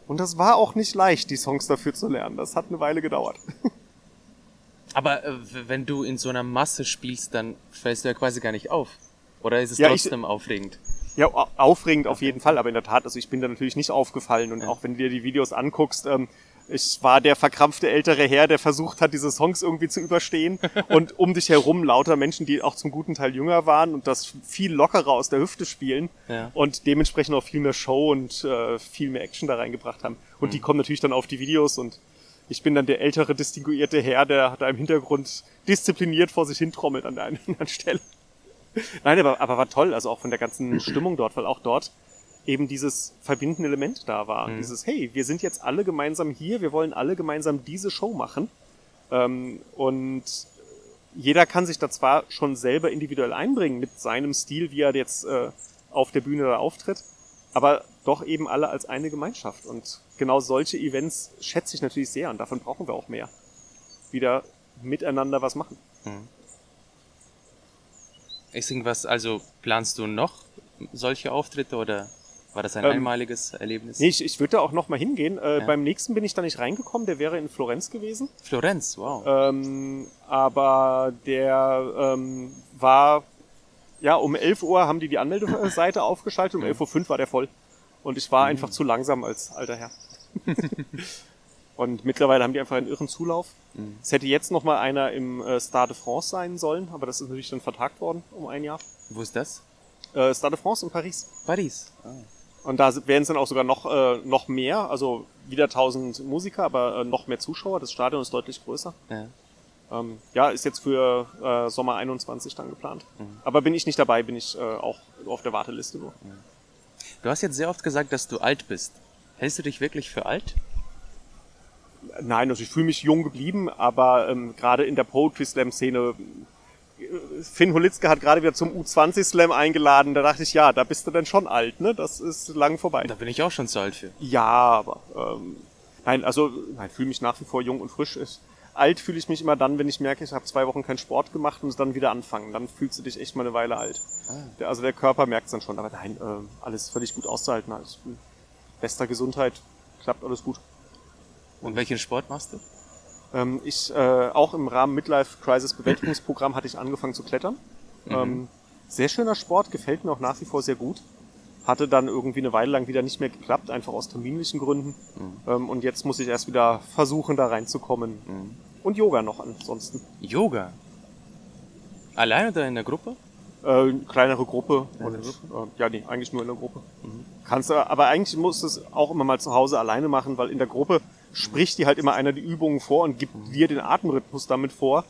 Und das war auch nicht leicht, die Songs dafür zu lernen. Das hat eine Weile gedauert. *laughs* Aber äh, wenn du in so einer Masse spielst, dann fällst du ja quasi gar nicht auf. Oder ist es Ja, ich- trotzdem aufregend? Ja, au- aufregend auf jeden Fall, aber in der Tat, also ich bin da natürlich nicht aufgefallen und auch wenn du dir die Videos anguckst, ähm, ich war der verkrampfte ältere Herr, der versucht hat, diese Songs irgendwie zu überstehen und um dich herum lauter Menschen, die auch zum guten Teil jünger waren und das viel lockerer aus der Hüfte spielen Ja. und dementsprechend auch viel mehr Show und äh, viel mehr Action da reingebracht haben. Und die kommen natürlich dann auf die Videos und ich bin dann der ältere, distinguierte Herr, der da im Hintergrund diszipliniert vor sich hin trommelt an der einen oder anderen Stelle. *laughs* Nein, aber, aber war toll, also auch von der ganzen *clears throat* Stimmung dort, weil auch dort eben dieses verbindende Element da war. Dieses, hey, wir sind jetzt alle gemeinsam hier, wir wollen alle gemeinsam diese Show machen. Ähm, und jeder kann sich da zwar schon selber individuell einbringen mit seinem Stil, wie er jetzt äh, auf der Bühne da auftritt, aber doch eben alle als eine Gemeinschaft. Und genau solche Events schätze ich natürlich sehr und davon brauchen wir auch mehr. Wieder miteinander was machen. Ist irgendwas, also planst du noch solche Auftritte oder war das ein Ähm, einmaliges Erlebnis? Nee, ich, ich würde da auch nochmal hingehen. Äh, Ja. Beim nächsten bin ich da nicht reingekommen, der wäre in Florenz gewesen. Florenz, wow. Ähm, aber der ähm, war, ja, um 11 Uhr haben die die Anmeldeseite aufgeschaltet, um 11.05 Uhr war der voll. Und ich war einfach zu langsam als alter Herr. *laughs* Und mittlerweile haben die einfach einen irren Zulauf. Es hätte jetzt nochmal einer im äh, Stade de France sein sollen, aber das ist natürlich dann vertagt worden um ein Jahr. Wo ist das? Äh, Stade de France in Paris. Paris. Ah. Und da werden es dann auch sogar noch, äh, noch mehr, also wieder 1000 Musiker, aber äh, noch mehr Zuschauer. Das Stadion ist deutlich größer. Ja. Ähm, ja, ist jetzt für äh, Sommer 21 dann geplant. Mhm. Aber bin ich nicht dabei, bin ich äh, auch auf der Warteliste nur. Du hast jetzt sehr oft gesagt, dass du alt bist. Hältst du dich wirklich für alt? Nein, also ich fühle mich jung geblieben, aber ähm, gerade in der Poetry Slam Szene, Finn Holitzke hat gerade wieder zum U20 Slam eingeladen. Da dachte ich, ja, da bist du dann schon alt, ne? Das ist lang vorbei. Da bin ich auch schon zu alt für. Ja, aber ähm, nein, also nein, fühle mich nach wie vor jung und frisch. Ist alt fühle ich mich immer dann, wenn ich merke, ich habe zwei Wochen keinen Sport gemacht und muss dann wieder anfangen. Dann fühlst du dich echt mal eine Weile alt. Der, also der Körper merkt es dann schon, aber nein, äh, alles völlig gut auszuhalten. In bester Gesundheit, klappt alles gut. Und welchen Sport machst du? Ähm, ich äh, auch im Rahmen Midlife Crisis Bewältigungsprogramm hatte ich angefangen zu klettern. Ähm, sehr schöner Sport, gefällt mir auch nach wie vor sehr gut. Hatte dann irgendwie eine Weile lang wieder nicht mehr geklappt, einfach aus terminlichen Gründen. Ähm, und jetzt muss ich erst wieder versuchen, da reinzukommen. Und Yoga noch ansonsten. Yoga. Allein oder in der Gruppe? Äh, kleinere Gruppe. Kleinere und, Äh, ja, nee, eigentlich nur in der Gruppe. Kannst du, aber eigentlich musst du es auch immer mal zu Hause alleine machen, weil in der Gruppe spricht dir halt immer einer die Übungen vor und gibt dir den Atemrhythmus damit vor.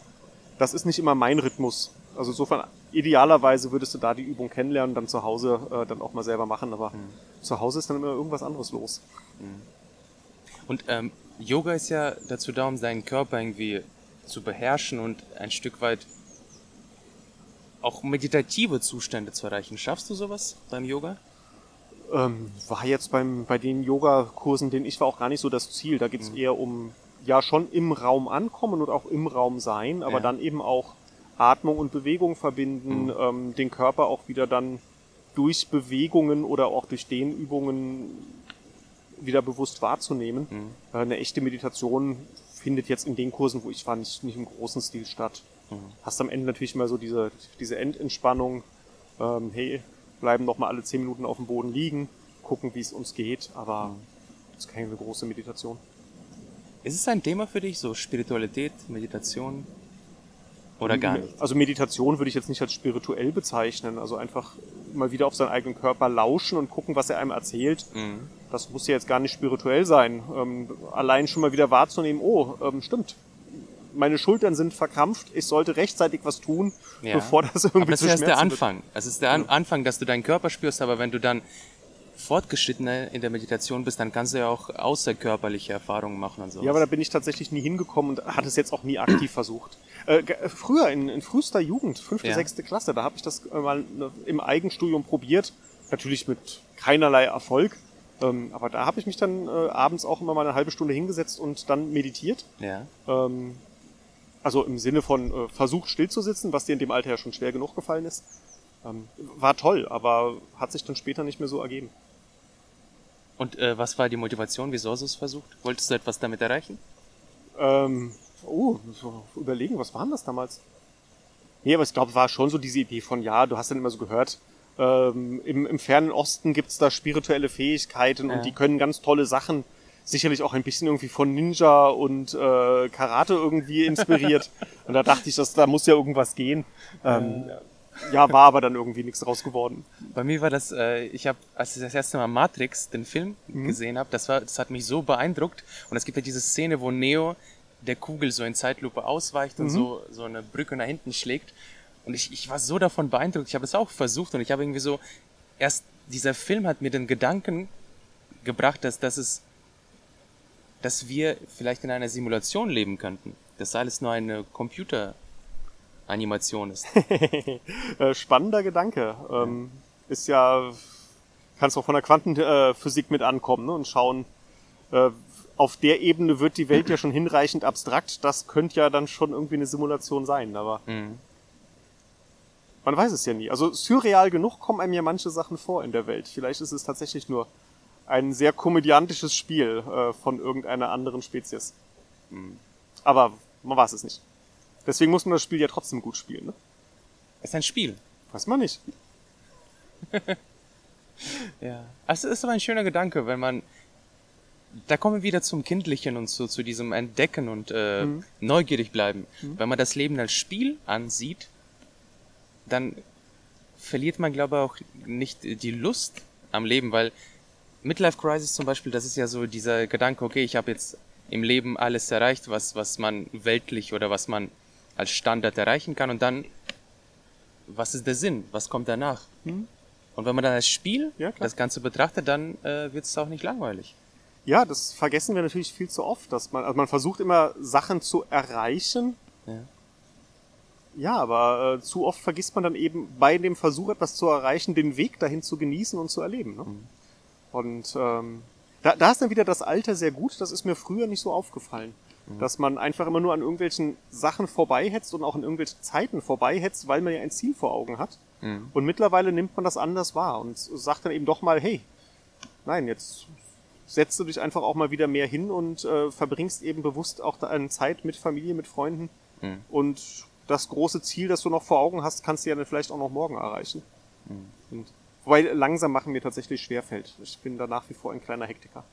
Das ist nicht immer mein Rhythmus. Also insofern, idealerweise würdest du da die Übung kennenlernen und dann zu Hause äh, dann auch mal selber machen, aber zu Hause ist dann immer irgendwas anderes los. Und ähm, Yoga ist ja dazu da, um seinen Körper irgendwie zu beherrschen und ein Stück weit auch meditative Zustände zu erreichen. Schaffst du sowas beim Yoga? Ähm, war jetzt beim, bei den Yogakursen, denen ich war, auch gar nicht so das Ziel. Da geht's eher um, ja, schon im Raum ankommen und auch im Raum sein, aber Ja. dann eben auch Atmung und Bewegung verbinden, ähm, den Körper auch wieder dann durch Bewegungen oder auch durch Dehnübungen wieder bewusst wahrzunehmen. Äh, eine echte Meditation findet jetzt in den Kursen, wo ich war, nicht, nicht im großen Stil statt. Hast am Ende natürlich immer so diese, diese Endentspannung, ähm, hey, bleiben noch mal alle zehn Minuten auf dem Boden liegen, gucken, wie es uns geht, aber das ist keine große Meditation. Ist es ein Thema für dich, so Spiritualität, Meditation? Oder gar nicht? Also Meditation würde ich jetzt nicht als spirituell bezeichnen, also einfach mal wieder auf seinen eigenen Körper lauschen und gucken, was er einem erzählt. Mhm. Das muss ja jetzt gar nicht spirituell sein. Ähm, allein schon mal wieder wahrzunehmen, oh, ähm, stimmt, meine Schultern sind verkrampft, ich sollte rechtzeitig was tun, Ja. bevor das irgendwie Aber das zu ist erst der Schmerzen wird. Anfang. Es ist der An Anfang, dass du deinen Körper spürst, aber wenn du dann fortgeschrittener in der Meditation bist, dann kannst du ja auch außerkörperliche Erfahrungen machen und so. Ja, aber da bin ich tatsächlich nie hingekommen und hatte es jetzt auch nie aktiv versucht. Äh, ge- früher, in, in frühester Jugend, fünfte, Ja. sechste Klasse, da habe ich das äh, mal ne, im Eigenstudium probiert. Natürlich mit keinerlei Erfolg. Ähm, aber da habe ich mich dann äh, abends auch immer mal eine halbe Stunde hingesetzt und dann meditiert. ja. Ähm, also im Sinne von äh, versucht still zu sitzen, was dir in dem Alter ja schon schwer genug gefallen ist. Ähm, war toll, aber hat sich dann später nicht mehr so ergeben. Und äh, was war die Motivation? Wieso hast du es versucht? Wolltest du etwas damit erreichen? Ähm, oh, überlegen, was waren das damals? Nee, aber ich glaube, war schon so diese Idee von, ja, du hast dann immer so gehört, ähm, im, im fernen Osten gibt's da spirituelle Fähigkeiten Ja. und die können ganz tolle Sachen. Sicherlich auch ein bisschen irgendwie von Ninja und äh, Karate irgendwie *laughs* inspiriert. und da dachte ich, dass da muss ja irgendwas gehen. Ähm, ja, war aber dann irgendwie nichts draus geworden. Bei mir war das, äh, ich habe, als ich das erste Mal Matrix, den Film, gesehen habe, das, war, das hat mich so beeindruckt. Und es gibt ja diese Szene, wo Neo der Kugel so in Zeitlupe ausweicht und so, so eine Brücke nach hinten schlägt. Und ich, ich war so davon beeindruckt. Ich habe es auch versucht und ich habe irgendwie so, erst dieser Film hat mir den Gedanken gebracht, dass, dass es, dass wir vielleicht in einer Simulation leben könnten. Dass alles nur eine Computeranimation ist. *laughs* Äh, spannender Gedanke. Ähm, ist ja, kannst auch von der Quantenphysik mit ankommen ne, und schauen, äh, auf der Ebene wird die Welt ja schon hinreichend abstrakt. Das könnte ja dann schon irgendwie eine Simulation sein, aber Mhm. man weiß es ja nie. Also surreal genug kommen einem ja manche Sachen vor in der Welt. Vielleicht ist es tatsächlich nur ein sehr komödiantisches Spiel äh, von irgendeiner anderen Spezies. Aber man weiß es nicht. Deswegen muss man das Spiel ja trotzdem gut spielen. Ne? Es ist ein Spiel. Weiß man nicht. *laughs* Ja. Also es ist aber ein schöner Gedanke, wenn man. Da kommen wir wieder zum Kindlichen und zu, zu diesem Entdecken und äh, neugierig bleiben. Wenn man das Leben als Spiel ansieht, dann verliert man, glaube ich, auch nicht die Lust am Leben, weil Midlife Crisis zum Beispiel, das ist ja so dieser Gedanke, okay, ich habe jetzt im Leben alles erreicht, was, was man weltlich oder was man als Standard erreichen kann und dann, was ist der Sinn? Was kommt danach? Hm? Und wenn man dann als Spiel ja, das Ganze betrachtet, dann äh, wird es auch nicht langweilig. Ja, das vergessen wir natürlich viel zu oft, dass man, also man versucht immer Sachen zu erreichen. Ja. Ja, aber äh, zu oft vergisst man dann eben bei dem Versuch, etwas zu erreichen, den Weg dahin zu genießen und zu erleben. Ne? Mhm. Und ähm, da, da ist dann wieder das Alter sehr gut. Das ist mir früher nicht so aufgefallen. Mhm. Dass man einfach immer nur an irgendwelchen Sachen vorbeihetzt und auch in irgendwelchen Zeiten vorbeihetzt, weil man ja ein Ziel vor Augen hat. Mhm. Und mittlerweile nimmt man das anders wahr und sagt dann eben doch mal, hey, nein, jetzt setzt du dich einfach auch mal wieder mehr hin und äh, verbringst eben bewusst auch eine Zeit mit Familie, mit Freunden. Mhm. Und das große Ziel, das du noch vor Augen hast, kannst du ja dann vielleicht auch noch morgen erreichen. Mhm. Und Wobei langsam machen mir tatsächlich schwerfällt. Ich bin da nach wie vor ein kleiner Hektiker.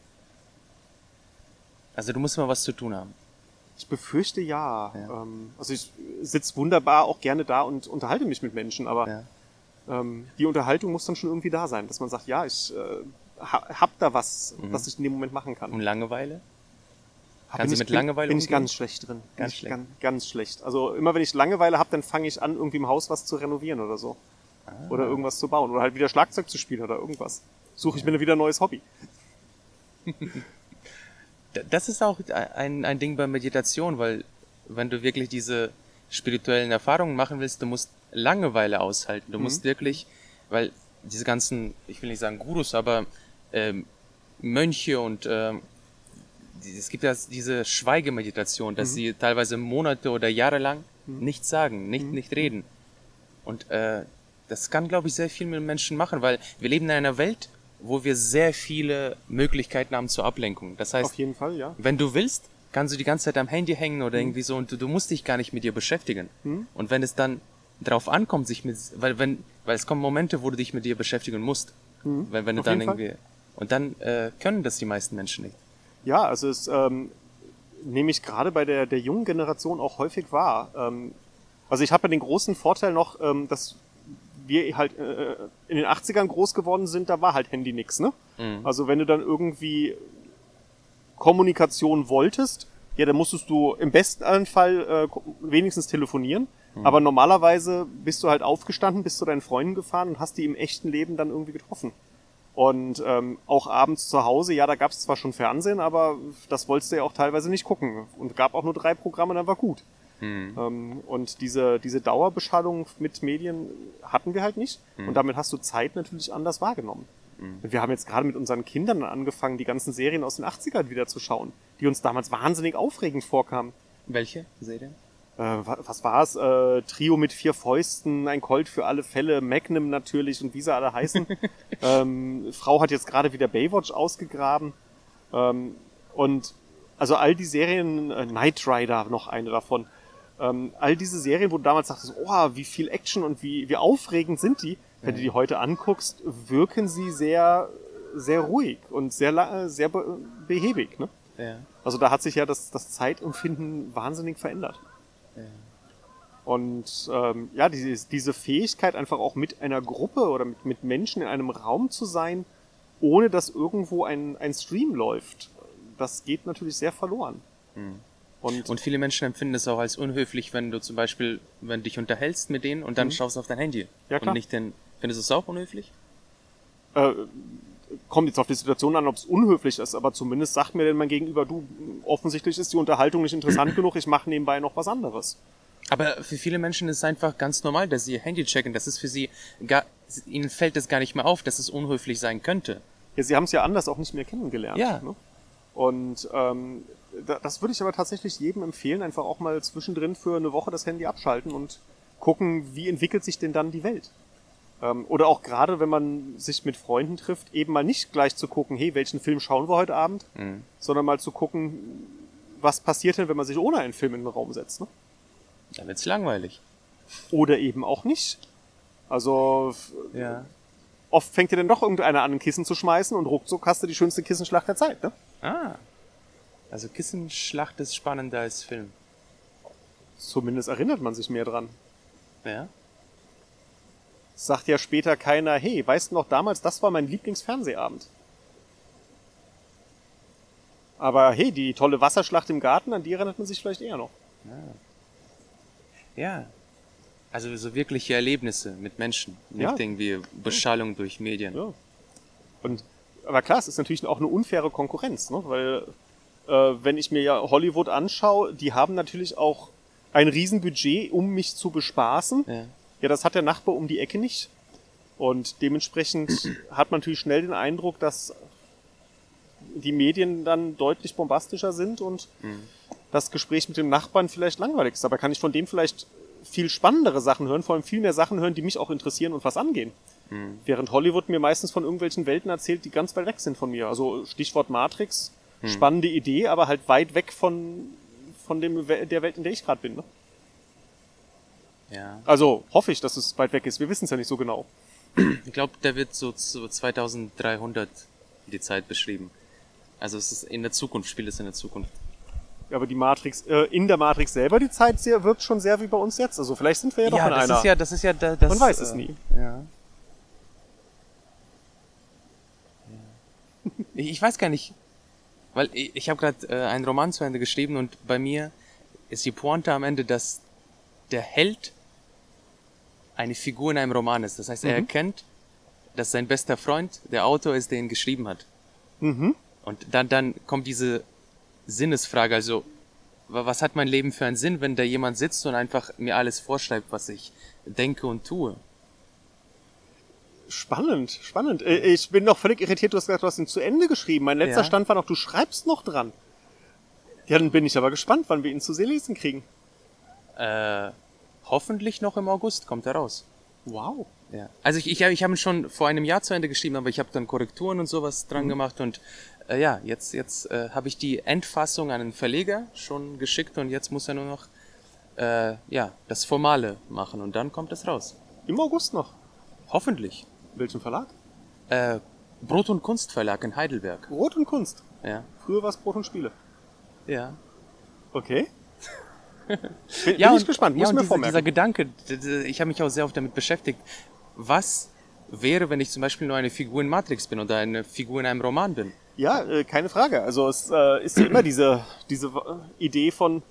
Also du musst mal was zu tun haben. Ich befürchte ja. ja. Ähm, also ich sitze wunderbar auch gerne da und unterhalte mich mit Menschen, aber ja. ähm, die Unterhaltung muss dann schon irgendwie da sein, dass man sagt, ja, ich äh, hab da was, mhm. was ich in dem Moment machen kann. Und Langeweile? Kannst du mit Langeweile bin, bin ich ganz schlecht drin. Ganz schlecht. Ganz, ganz, schlecht. Also immer wenn ich Langeweile habe, dann fange ich an, irgendwie im Haus was zu renovieren oder so. Ah. Oder irgendwas zu bauen. Oder halt wieder Schlagzeug zu spielen oder irgendwas. Suche ich mir wieder ein neues Hobby. das ist auch ein, ein Ding bei Meditation, weil wenn du wirklich diese spirituellen Erfahrungen machen willst, du musst Langeweile aushalten. Du mhm. musst wirklich, weil diese ganzen, ich will nicht sagen Gurus, aber ähm, Mönche und ähm, es gibt ja diese Schweigemeditation, dass mhm. sie teilweise Monate oder Jahre lang mhm. nichts sagen, nicht, mhm. nicht reden. Und äh, das kann, glaube ich, sehr viel mit Menschen machen, weil wir leben in einer Welt, wo wir sehr viele Möglichkeiten haben zur Ablenkung. Das heißt, auf jeden Fall, ja. Wenn du willst, kannst du die ganze Zeit am Handy hängen oder mhm. irgendwie so und du, du, musst dich gar nicht mit dir beschäftigen. Mhm. Und wenn es dann drauf ankommt, sich mit, weil wenn, weil es kommen Momente, wo du dich mit dir beschäftigen musst, mhm. wenn, wenn du auf dann irgendwie Fall. und dann äh, können das die meisten Menschen nicht. Ja, also es ähm, nehme ich gerade bei der der jungen Generation auch häufig wahr. Ähm, also ich habe ja den großen Vorteil noch, ähm, dass wir halt äh, in den 80ern groß geworden sind, da war halt Handy nix, ne? Mhm. Also wenn du dann irgendwie Kommunikation wolltest, ja, dann musstest du im besten Fall äh, wenigstens telefonieren. Mhm. Aber normalerweise bist du halt aufgestanden, bist zu deinen Freunden gefahren und hast die im echten Leben dann irgendwie getroffen. Und ähm, auch abends zu Hause, ja, da gab es zwar schon Fernsehen, aber das wolltest du ja auch teilweise nicht gucken. Und gab auch nur drei Programme, dann war gut. Mhm. Ähm, und diese, diese Dauerbeschallung mit Medien hatten wir halt nicht. Mhm. Und damit hast du Zeit natürlich anders wahrgenommen. Mhm. Wir haben jetzt gerade mit unseren Kindern angefangen, die ganzen Serien aus den 80ern wieder zu schauen, die uns damals wahnsinnig aufregend vorkamen. Welche Serien? Äh, was war's? Äh, Trio mit vier Fäusten, ein Colt für alle Fälle, Magnum natürlich und wie sie alle heißen. *laughs* ähm, Frau hat jetzt gerade wieder Baywatch ausgegraben. Ähm, und also all die Serien, äh, Knight Rider noch eine davon, ähm, all diese Serien, wo du damals dachtest, oh, wie viel Action und wie, wie aufregend sind die, wenn du die heute anguckst, wirken sie sehr, sehr ruhig und sehr, sehr behäbig. Ne? Ja. Also da hat sich ja das, das Zeitempfinden wahnsinnig verändert. Ja. Und ähm, ja, diese, diese Fähigkeit, einfach auch mit einer Gruppe oder mit, mit Menschen in einem Raum zu sein, ohne dass irgendwo ein, ein Stream läuft, das geht natürlich sehr verloren. Mhm. Und, und viele Menschen empfinden es auch als unhöflich, wenn du zum Beispiel, wenn du dich unterhältst mit denen und dann mhm. schaust auf dein Handy. Ja, klar. Und nicht den, findest du es auch unhöflich? Äh, kommt jetzt auf die Situation an, ob es unhöflich ist, aber zumindest sagt mir denn mein Gegenüber, du, offensichtlich ist die Unterhaltung nicht interessant *clears throat* genug, ich mache nebenbei noch was anderes. Aber für viele Menschen ist es einfach ganz normal, dass sie ihr Handy checken. Das ist für sie gar, ihnen fällt es gar nicht mehr auf, dass es unhöflich sein könnte. Ja, sie haben es ja anders auch nicht mehr kennengelernt. Ja. Ne? Und ähm, das würde ich aber tatsächlich jedem empfehlen, einfach auch mal zwischendrin für eine Woche das Handy abschalten und gucken, wie entwickelt sich denn dann die Welt. Ähm, oder auch gerade, wenn man sich mit Freunden trifft, eben mal nicht gleich zu gucken, hey, welchen Film schauen wir heute Abend, mhm. sondern mal zu gucken, was passiert denn, wenn man sich ohne einen Film in den Raum setzt. Ne? Dann wird's langweilig. Oder eben auch nicht. Also ja. oft fängt dir dann doch irgendeiner an, ein Kissen zu schmeißen und ruckzuck hast du die schönste Kissenschlacht der Zeit. Ne? Ah. Also Kissenschlacht ist spannender als Film. Zumindest erinnert man sich mehr dran. Ja. Sagt ja später keiner, hey, weißt du noch damals, das war mein Lieblingsfernsehabend. Aber hey, die tolle Wasserschlacht im Garten, an die erinnert man sich vielleicht eher noch. Ja. ja. Also so wirkliche Erlebnisse mit Menschen, nicht Ja. irgendwie Beschallung durch Medien. Ja. Und, aber klar, es ist natürlich auch eine unfaire Konkurrenz, ne? weil äh, wenn ich mir ja Hollywood anschaue, die haben natürlich auch ein Riesenbudget, um mich zu bespaßen. Ja. Ja, das hat der Nachbar um die Ecke nicht. Und dementsprechend *clears throat* hat man natürlich schnell den Eindruck, dass die Medien dann deutlich bombastischer sind und das Gespräch mit dem Nachbarn vielleicht langweilig ist. Aber kann ich von dem vielleicht viel spannendere Sachen hören, vor allem viel mehr Sachen hören, die mich auch interessieren und was angehen. Während Hollywood mir meistens von irgendwelchen Welten erzählt, die ganz weit weg sind von mir. Also Stichwort Matrix, spannende Idee, aber halt weit weg von, von dem, der Welt, in der ich gerade bin. Ne? ja. Also hoffe ich, dass es weit weg ist. Wir wissen es ja nicht so genau. Ich glaube, da wird so zu 2300 die Zeit beschrieben. Also es ist in der Zukunft, spielt es in der Zukunft. Ja, Aber die Matrix, äh, in der Matrix selber, die Zeit sehr, wirkt schon sehr wie bei uns jetzt. Also vielleicht sind wir ja doch in das einer. ist ja, das ist ja, da- das, Man weiß es äh, nie. Ja. Ja. Ich weiß gar nicht, weil ich, ich habe gerade äh, einen Roman zu Ende geschrieben und bei mir ist die Pointe am Ende, dass der Held eine Figur in einem Roman ist. Das heißt, er erkennt, dass sein bester Freund der Autor ist, der ihn geschrieben hat. Mhm. Und dann, dann kommt diese Sinnesfrage, also wa- was hat mein Leben für einen Sinn, wenn da jemand sitzt und einfach mir alles vorschreibt, was ich denke und tue? Spannend, spannend. Äh, Ich bin noch völlig irritiert, du hast gesagt, du hast ihn zu Ende geschrieben. Mein letzter Ja. Stand war noch, du schreibst noch dran. Ja, dann bin ich aber gespannt, wann wir ihn zu sehen lesen kriegen. Äh, hoffentlich noch im August kommt er raus. Wow. Ja. Also ich, ich, ich habe ihn schon vor einem Jahr zu Ende geschrieben, aber ich habe dann Korrekturen und sowas dran gemacht und äh, ja, jetzt, jetzt äh, habe ich die Endfassung an den Verleger schon geschickt und jetzt muss er nur noch äh, ja, das Formale machen und dann kommt es raus. Im August noch. Hoffentlich. Welchen Verlag? Äh, Brot- und Kunstverlag in Heidelberg. Brot und Kunst. Ja. Früher war es Brot und Spiele. Ja. Okay. Bin, *laughs* bin ja, ich gespannt, muss ja, und mir dieser, vormerken. dieser Gedanke, ich habe mich auch sehr oft damit beschäftigt. Was wäre, wenn ich zum Beispiel nur eine Figur in Matrix bin oder eine Figur in einem Roman bin? Ja, äh, keine Frage. Also es äh, ist ja immer diese, diese Idee von,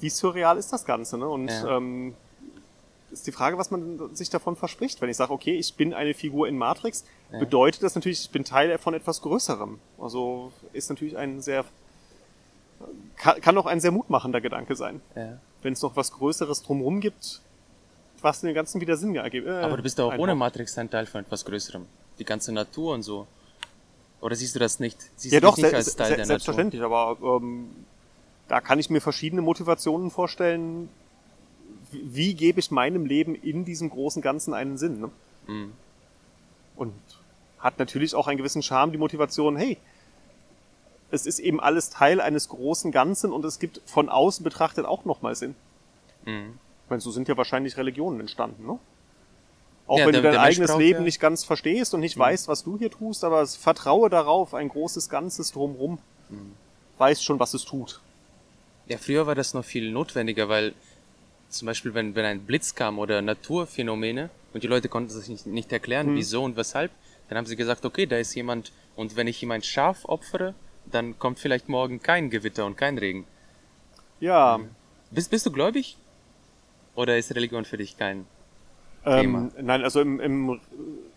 wie surreal ist das Ganze, ne? Und Ja. ähm, ist die Frage, was man sich davon verspricht. Wenn ich sage, okay, ich bin eine Figur in Matrix, bedeutet das natürlich, ich bin Teil von etwas Größerem. Also ist natürlich ein sehr, kann, kann auch ein sehr mutmachender Gedanke sein. Ja. Wenn es noch was Größeres drumherum gibt, was den ganzen wieder Sinn ergibt. Äh, Aber du bist doch auch ohne. Matrix ein Teil von etwas Größerem. Die ganze Natur und so. Oder siehst du das nicht? Siehst Ja du doch, nicht als Teil der selbstverständlich, aber ähm, da kann ich mir verschiedene Motivationen vorstellen, wie, gebe ich meinem Leben in diesem großen Ganzen einen Sinn. Ne? Mhm. Und hat natürlich auch einen gewissen Charme, die Motivation, hey, es ist eben alles Teil eines großen Ganzen und es gibt von außen betrachtet auch nochmal Sinn. Mhm. Ich meine, so sind ja wahrscheinlich Religionen entstanden, ne? Auch Ja, wenn der- du dein eigenes braucht Leben ja- nicht ganz verstehst und nicht weißt, was du hier tust, aber vertraue darauf, ein großes Ganzes drumrum, weiß schon, was es tut. Ja, früher war das noch viel notwendiger, weil zum Beispiel, wenn, wenn ein Blitz kam oder Naturphänomene und die Leute konnten sich nicht, nicht erklären, wieso und weshalb, dann haben sie gesagt, okay, da ist jemand und wenn ich ihm ein Schaf opfere, dann kommt vielleicht morgen kein Gewitter und kein Regen. Ja, Bist, bist du gläubig? Oder ist Religion für dich kein ähm, nein, also im, im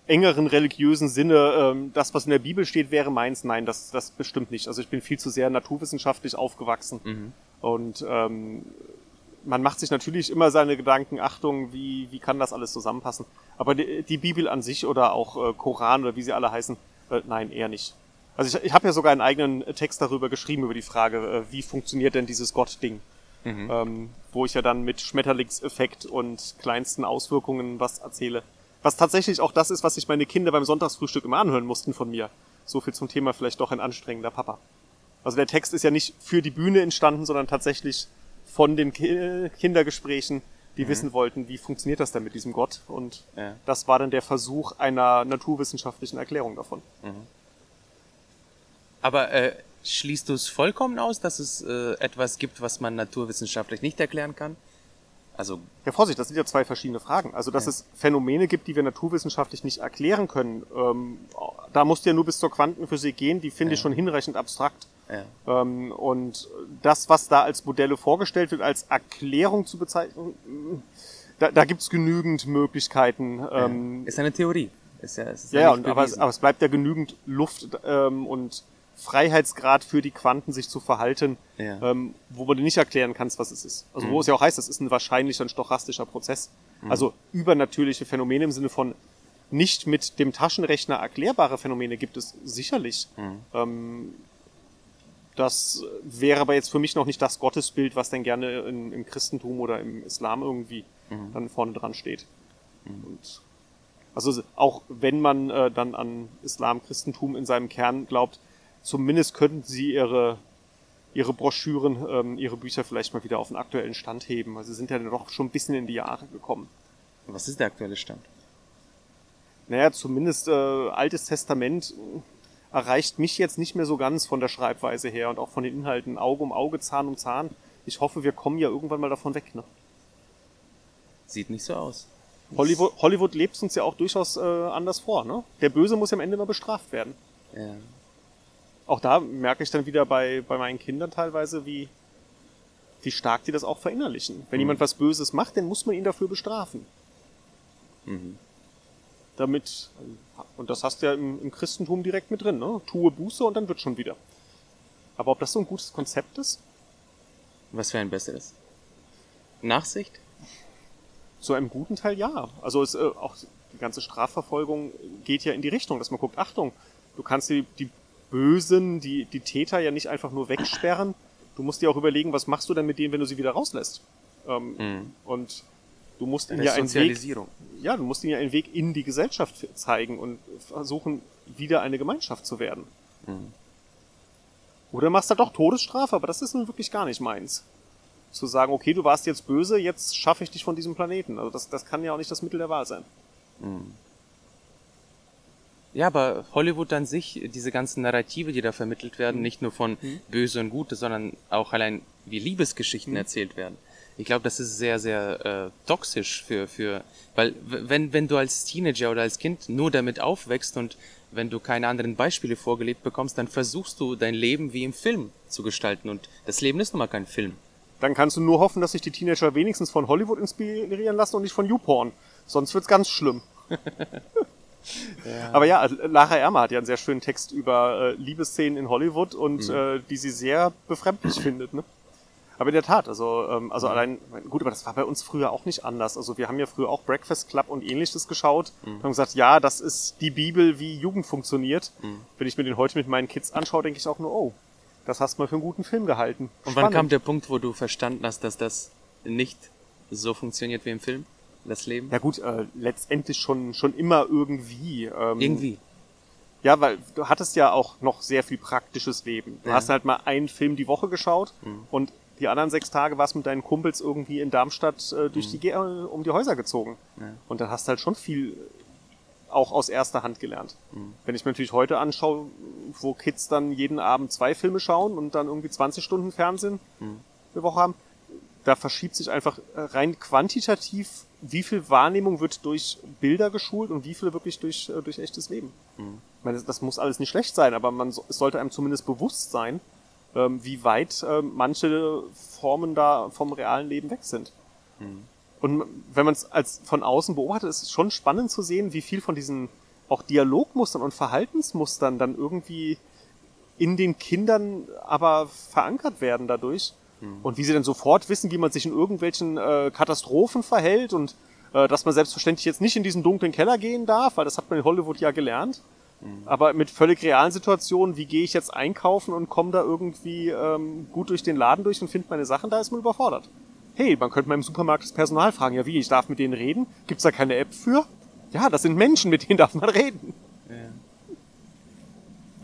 engeren religiösen Sinne, ähm, das, was in der Bibel steht, wäre meins. Nein, das, das bestimmt nicht. Also ich bin viel zu sehr naturwissenschaftlich aufgewachsen. Und ähm, man macht sich natürlich immer seine Gedanken, Achtung, wie, wie kann das alles zusammenpassen. Aber die, die Bibel an sich oder auch äh, Koran oder wie sie alle heißen, äh, nein, eher nicht. Also ich, ich habe ja sogar einen eigenen Text darüber geschrieben, über die Frage, äh, wie funktioniert denn dieses Gott-Ding. Ähm, wo ich ja dann mit Schmetterlingseffekt und kleinsten Auswirkungen was erzähle. Was tatsächlich auch das ist, was sich meine Kinder beim Sonntagsfrühstück immer anhören mussten von mir. So viel zum Thema vielleicht doch ein anstrengender Papa. Also der Text ist ja nicht für die Bühne entstanden, sondern tatsächlich von den Ki Kindergesprächen, die wissen wollten, wie funktioniert das denn mit diesem Gott. Und Ja. das war dann der Versuch einer naturwissenschaftlichen Erklärung davon. Aber äh, schließt du es vollkommen aus, dass es äh, etwas gibt, was man naturwissenschaftlich nicht erklären kann? Also, Ja, Vorsicht, das sind ja zwei verschiedene Fragen. Also, dass es Phänomene gibt, die wir naturwissenschaftlich nicht erklären können, ähm, da musst du ja nur bis zur Quantenphysik gehen, die finde ich schon hinreichend abstrakt. Ja. Ähm, und das, was da als Modelle vorgestellt wird, als Erklärung zu bezeichnen, da, da gibt es genügend Möglichkeiten. Ja. Ähm, ist eine Theorie. Ist ja, ist ja, ja und, aber, es, aber es bleibt ja genügend Luft ähm, und Freiheitsgrad für die Quanten, sich zu verhalten, ja. ähm, wo man nicht erklären kannst, was es ist. Also mhm. wo es ja auch heißt, es ist ein wahrscheinlicher, ein stochastischer Prozess. Mhm. Also übernatürliche Phänomene im Sinne von nicht mit dem Taschenrechner erklärbare Phänomene gibt es sicherlich. Mhm. Ähm, das wäre aber jetzt für mich noch nicht das Gottesbild, was denn gerne in, im Christentum oder im Islam irgendwie mhm. dann vorne dran steht. Mhm. Und also auch wenn man äh, dann an Islam, Christentum in seinem Kern glaubt, zumindest könnten sie ihre ihre Broschüren, ähm, ihre Bücher vielleicht mal wieder auf den aktuellen Stand heben. Also sie sind ja doch schon ein bisschen in die Jahre gekommen. Was ist der aktuelle Stand? Naja, zumindest äh, Altes Testament erreicht mich jetzt nicht mehr so ganz von der Schreibweise her und auch von den Inhalten Auge um Auge, Zahn um Zahn. Ich hoffe, wir kommen ja irgendwann mal davon weg. Ne? Sieht nicht so aus. Hollywood, Hollywood lebt uns ja auch durchaus äh, anders vor. Ne? Der Böse muss ja am Ende immer bestraft werden. Ja. Auch da merke ich dann wieder bei, bei meinen Kindern teilweise, wie, wie stark die das auch verinnerlichen. Wenn mhm. jemand was Böses macht, dann muss man ihn dafür bestrafen. Mhm. Damit, und das hast du ja im, im Christentum direkt mit drin, ne? Tue Buße und dann wird schon wieder. Aber ob das so ein gutes Konzept ist? Was für ein besseres? Nachsicht? Zu einem guten Teil ja. Also es, äh, auch die ganze Strafverfolgung geht ja in die Richtung, dass man guckt, Achtung, du kannst die, die Bösen, die, die Täter ja nicht einfach nur wegsperren. Du musst dir auch überlegen, was machst du denn mit denen, wenn du sie wieder rauslässt. Ähm, mhm. Und du musst ihnen ja einen Weg, ja, du musst ihnen ja einen Weg in die Gesellschaft zeigen und versuchen, wieder eine Gemeinschaft zu werden. Mhm. Oder machst du doch Todesstrafe, aber das ist nun wirklich gar nicht meins zu sagen, okay, du warst jetzt böse, jetzt schaffe ich dich von diesem Planeten. Also das, das kann ja auch nicht das Mittel der Wahl sein. Hm. Ja, aber Hollywood an sich, diese ganzen Narrative, die da vermittelt werden, mhm. nicht nur von mhm. Böse und Gute, sondern auch allein wie Liebesgeschichten mhm. erzählt werden. Ich glaube, das ist sehr, sehr äh, toxisch für, für, weil wenn, wenn du als Teenager oder als Kind nur damit aufwächst und wenn du keine anderen Beispiele vorgelebt bekommst, dann versuchst du dein Leben wie im Film zu gestalten und das Leben ist nun mal kein Film dann kannst du nur hoffen, dass sich die Teenager wenigstens von Hollywood inspirieren lassen und nicht von YouPorn. Sonst wird's ganz schlimm. ja. *laughs* *laughs* Aber ja, Lara Ermer hat ja einen sehr schönen Text über äh, Liebesszenen in Hollywood und mhm. äh, die sie sehr befremdlich findet. Ne? Aber in der Tat, also, ähm, also mhm. allein, gut, aber das war bei uns früher auch nicht anders. Also wir haben ja früher auch Breakfast Club und ähnliches geschaut mhm. und haben gesagt, ja, das ist die Bibel, wie Jugend funktioniert. Mhm. Wenn ich mir den heute mit meinen Kids anschaue, denke ich auch nur, oh, das hast du mal für einen guten Film gehalten. Und wann kam der Punkt, wo du verstanden hast, dass das nicht so funktioniert wie im Film? Das Leben? Ja gut, äh, letztendlich schon, schon immer irgendwie. Ähm, irgendwie. Ja, weil du hattest ja auch noch sehr viel praktisches Leben. Du ja. hast halt mal einen Film die Woche geschaut mhm. und die anderen sechs Tage warst mit deinen Kumpels irgendwie in Darmstadt äh, durch mhm. die äh, um die Häuser gezogen. Ja. Und dann hast du halt schon viel auch aus erster Hand gelernt. Mhm. Wenn ich mir natürlich heute anschaue, wo Kids dann jeden Abend zwei Filme schauen und dann irgendwie 20 Stunden Fernsehen mhm. eine Woche haben, da verschiebt sich einfach rein quantitativ, wie viel Wahrnehmung wird durch Bilder geschult und wie viel wirklich durch, äh, durch echtes Leben. Mhm. Ich meine, das muss alles nicht schlecht sein, aber man, es sollte einem zumindest bewusst sein, ähm, wie weit ähm, manche Formen da vom realen Leben weg sind. Mhm. Und wenn man es als von außen beobachtet, ist es schon spannend zu sehen, wie viel von diesen auch Dialogmustern und Verhaltensmustern dann irgendwie in den Kindern aber verankert werden dadurch. Mhm. Und wie sie dann sofort wissen, wie man sich in irgendwelchen äh, Katastrophen verhält und äh, dass man selbstverständlich jetzt nicht in diesen dunklen Keller gehen darf, weil das hat man in Hollywood ja gelernt. Mhm. Aber mit völlig realen Situationen, wie gehe ich jetzt einkaufen und komme da irgendwie ähm, gut durch den Laden durch und finde meine Sachen, da ist man überfordert hey, man könnte mal im Supermarkt das Personal fragen, ja wie, ich darf mit denen reden? Gibt's da keine App für? Ja, das sind Menschen, mit denen darf man reden. Ja.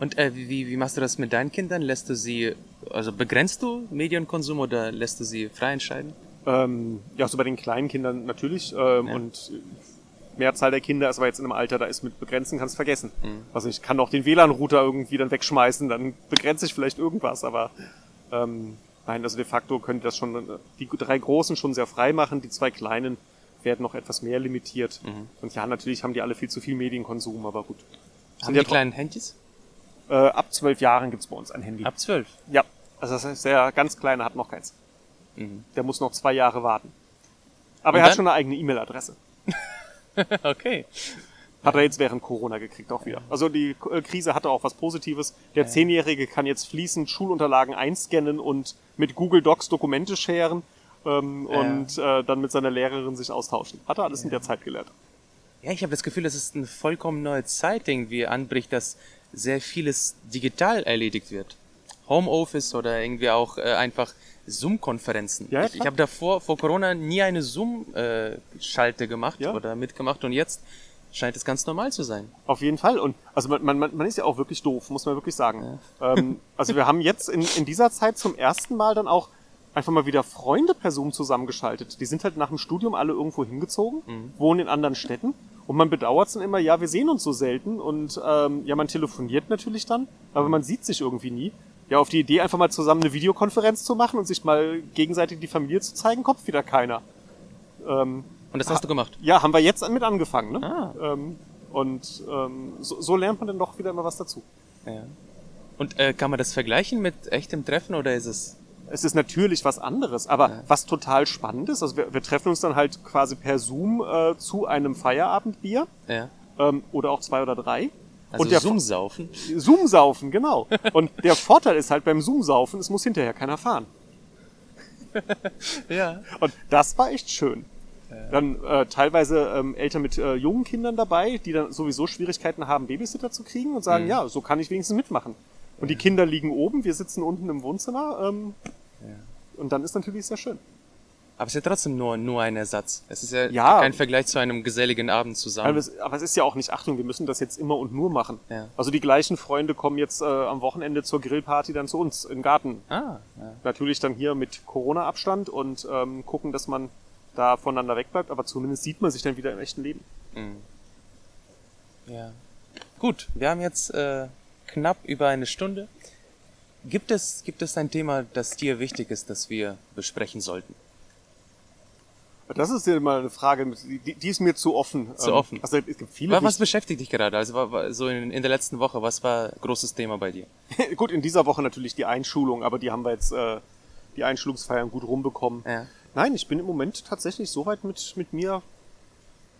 Und äh, wie, wie machst du das mit deinen Kindern? Lässt du sie, also begrenzt du Medienkonsum oder lässt du sie frei entscheiden? Ähm, ja, so bei den kleinen Kindern natürlich. Ähm, ja. Und Mehrzahl der Kinder ist aber jetzt in einem Alter, da ist mit Begrenzen, kannst vergessen. Mhm. Also ich kann auch den WLAN-Router irgendwie dann wegschmeißen, dann begrenze ich vielleicht irgendwas, aber ähm, Nein, also de facto können das schon, die drei großen schon sehr frei machen, die zwei kleinen werden noch etwas mehr limitiert. Mhm. Und ja, natürlich haben die alle viel zu viel Medienkonsum, aber gut. Haben die, die kleinen Handys? Äh, ab zwölf Jahren gibt's bei uns ein Handy. Ab zwölf? Ja. Also das heißt, der ganz Kleine hat noch keins. Mhm. Der muss noch zwei Jahre warten. Aber Und er hat dann? schon eine eigene E-Mail-Adresse. *laughs* *laughs* okay. Hat er jetzt während Corona gekriegt auch wieder. Also die äh, Krise hatte auch was Positives. Der Zehnjährige kann jetzt fließend Schulunterlagen einscannen und mit Google Docs Dokumente scheren ähm, Ja. und äh, dann mit seiner Lehrerin sich austauschen. Hat er alles in der Zeit gelernt. Ja, ich habe das Gefühl, dass es eine vollkommen neue Zeit irgendwie anbricht, dass sehr vieles digital erledigt wird. Homeoffice oder irgendwie auch äh, einfach Zoom-Konferenzen. Ja, ja, ich ich habe davor, vor Corona, nie eine Zoom-Schalte gemacht Ja. oder mitgemacht und jetzt scheint es ganz normal zu sein. Auf jeden Fall. Und also man, man, man ist ja auch wirklich doof, muss man wirklich sagen. Ähm, also wir haben jetzt in, in dieser Zeit zum ersten Mal dann auch einfach mal wieder Freunde per Zoom zusammengeschaltet. Die sind halt nach dem Studium alle irgendwo hingezogen, wohnen in anderen Städten. Und man bedauert es dann immer, ja, wir sehen uns so selten und ähm, ja, man telefoniert natürlich dann, aber man sieht sich irgendwie nie. Ja, auf die Idee, einfach mal zusammen eine Videokonferenz zu machen und sich mal gegenseitig die Familie zu zeigen, kommt wieder keiner. Ähm, Und das hast du gemacht. ja, haben wir jetzt mit angefangen, ne? Ah. Ähm, und ähm, so, so lernt man dann doch wieder immer was dazu. Ja. Und äh, kann man das vergleichen mit echtem Treffen oder ist es... Es ist natürlich was anderes, aber was total spannend ist, also wir, wir treffen uns dann halt quasi per Zoom äh, zu einem Feierabendbier Ja. ähm, oder auch zwei oder drei. Also und der Zoom-Saufen. Zoom-Saufen, genau. Und der Vorteil ist halt beim Zoom-Saufen, es muss hinterher keiner fahren. *laughs* Ja. Und das war echt schön. Dann äh, teilweise ähm, Eltern mit äh, jungen Kindern dabei, die dann sowieso Schwierigkeiten haben, Babysitter zu kriegen und sagen, ja, so kann ich wenigstens mitmachen. Und die Kinder liegen oben, wir sitzen unten im Wohnzimmer. Ähm, Und dann ist natürlich sehr schön. Aber es ist ja trotzdem nur, nur ein Ersatz. Es ist ja, Ja. kein Vergleich zu einem geselligen Abend zusammen. Aber es, aber es ist ja auch nicht, Achtung, wir müssen das jetzt immer und nur machen. Ja. Also die gleichen Freunde kommen jetzt äh, am Wochenende zur Grillparty dann zu uns im Garten. ah, ja. Natürlich dann hier mit Corona-Abstand und ähm, gucken, dass man da voneinander wegbleibt, aber zumindest sieht man sich dann wieder im echten Leben. Ja. Gut, wir haben jetzt äh, knapp über eine Stunde. Gibt es, gibt es ein Thema, das dir wichtig ist, das wir besprechen sollten? Das ist ja mal eine Frage, die, die ist mir zu offen. Zu Ähm, offen. Also es gibt viele. Was, was beschäftigt dich gerade? Also wa- wa- so in, in der letzten Woche, was war großes Thema bei dir? *laughs* Gut, in dieser Woche natürlich die Einschulung, aber die haben wir jetzt äh, die Einschulungsfeiern gut rumbekommen. Ja. Nein, ich bin im Moment tatsächlich soweit mit mit mir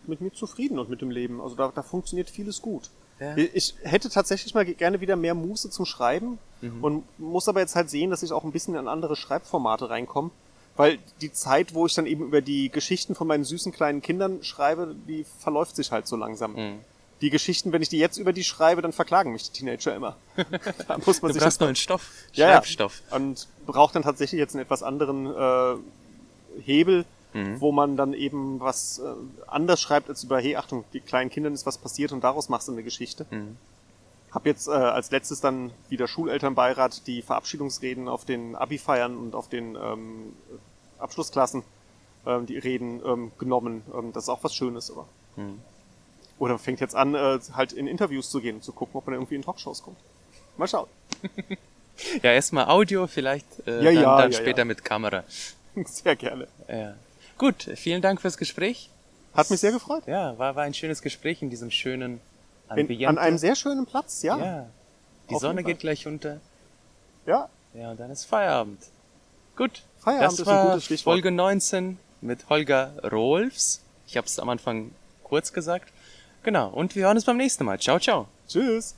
mit mir zufrieden und mit dem Leben. Also da, da funktioniert vieles gut. Ja. Ich hätte tatsächlich mal gerne wieder mehr Muße zum Schreiben und muss aber jetzt halt sehen, dass ich auch ein bisschen in andere Schreibformate reinkomme. Weil die Zeit, wo ich dann eben über die Geschichten von meinen süßen kleinen Kindern schreibe, die verläuft sich halt so langsam. Mhm. Die Geschichten, wenn ich die jetzt über die schreibe, dann verklagen mich die Teenager immer. *laughs* da muss man Du sich brauchst neuen Stoff, ja, ja. Schreibstoff. Und braucht dann tatsächlich jetzt einen etwas anderen äh, Hebel, Mhm. wo man dann eben was äh, anders schreibt als über, hey, Achtung, die kleinen Kindern ist was passiert und daraus machst du eine Geschichte. Mhm. Hab jetzt äh, als letztes dann wieder Schulelternbeirat die Verabschiedungsreden auf den Abi-Feiern und auf den ähm, Abschlussklassen, ähm, die Reden ähm, genommen. Ähm, das ist auch was Schönes, aber. Mhm. Oder fängt jetzt an, äh, halt in Interviews zu gehen und zu gucken, ob man irgendwie in Talkshows kommt. Mal schauen. *laughs* Ja, erstmal Audio, vielleicht äh, Ja, dann, ja, dann ja, später mit Kamera. *laughs* Sehr gerne. Ja. Gut, vielen Dank fürs Gespräch. Hat mich sehr gefreut. Ja, war, war ein schönes Gespräch in diesem schönen In, Ambiente. an einem sehr schönen Platz, ja. ja. Die Auf Sonne geht gleich unter. Ja, Ja, und dann ist Feierabend. Gut. Feierabend das ist ein war gutes Stichwort. Folge 19 mit Holger Rolfs. Ich habe es am Anfang kurz gesagt. Genau. Und wir hören uns beim nächsten Mal. Ciao, ciao. tschüss.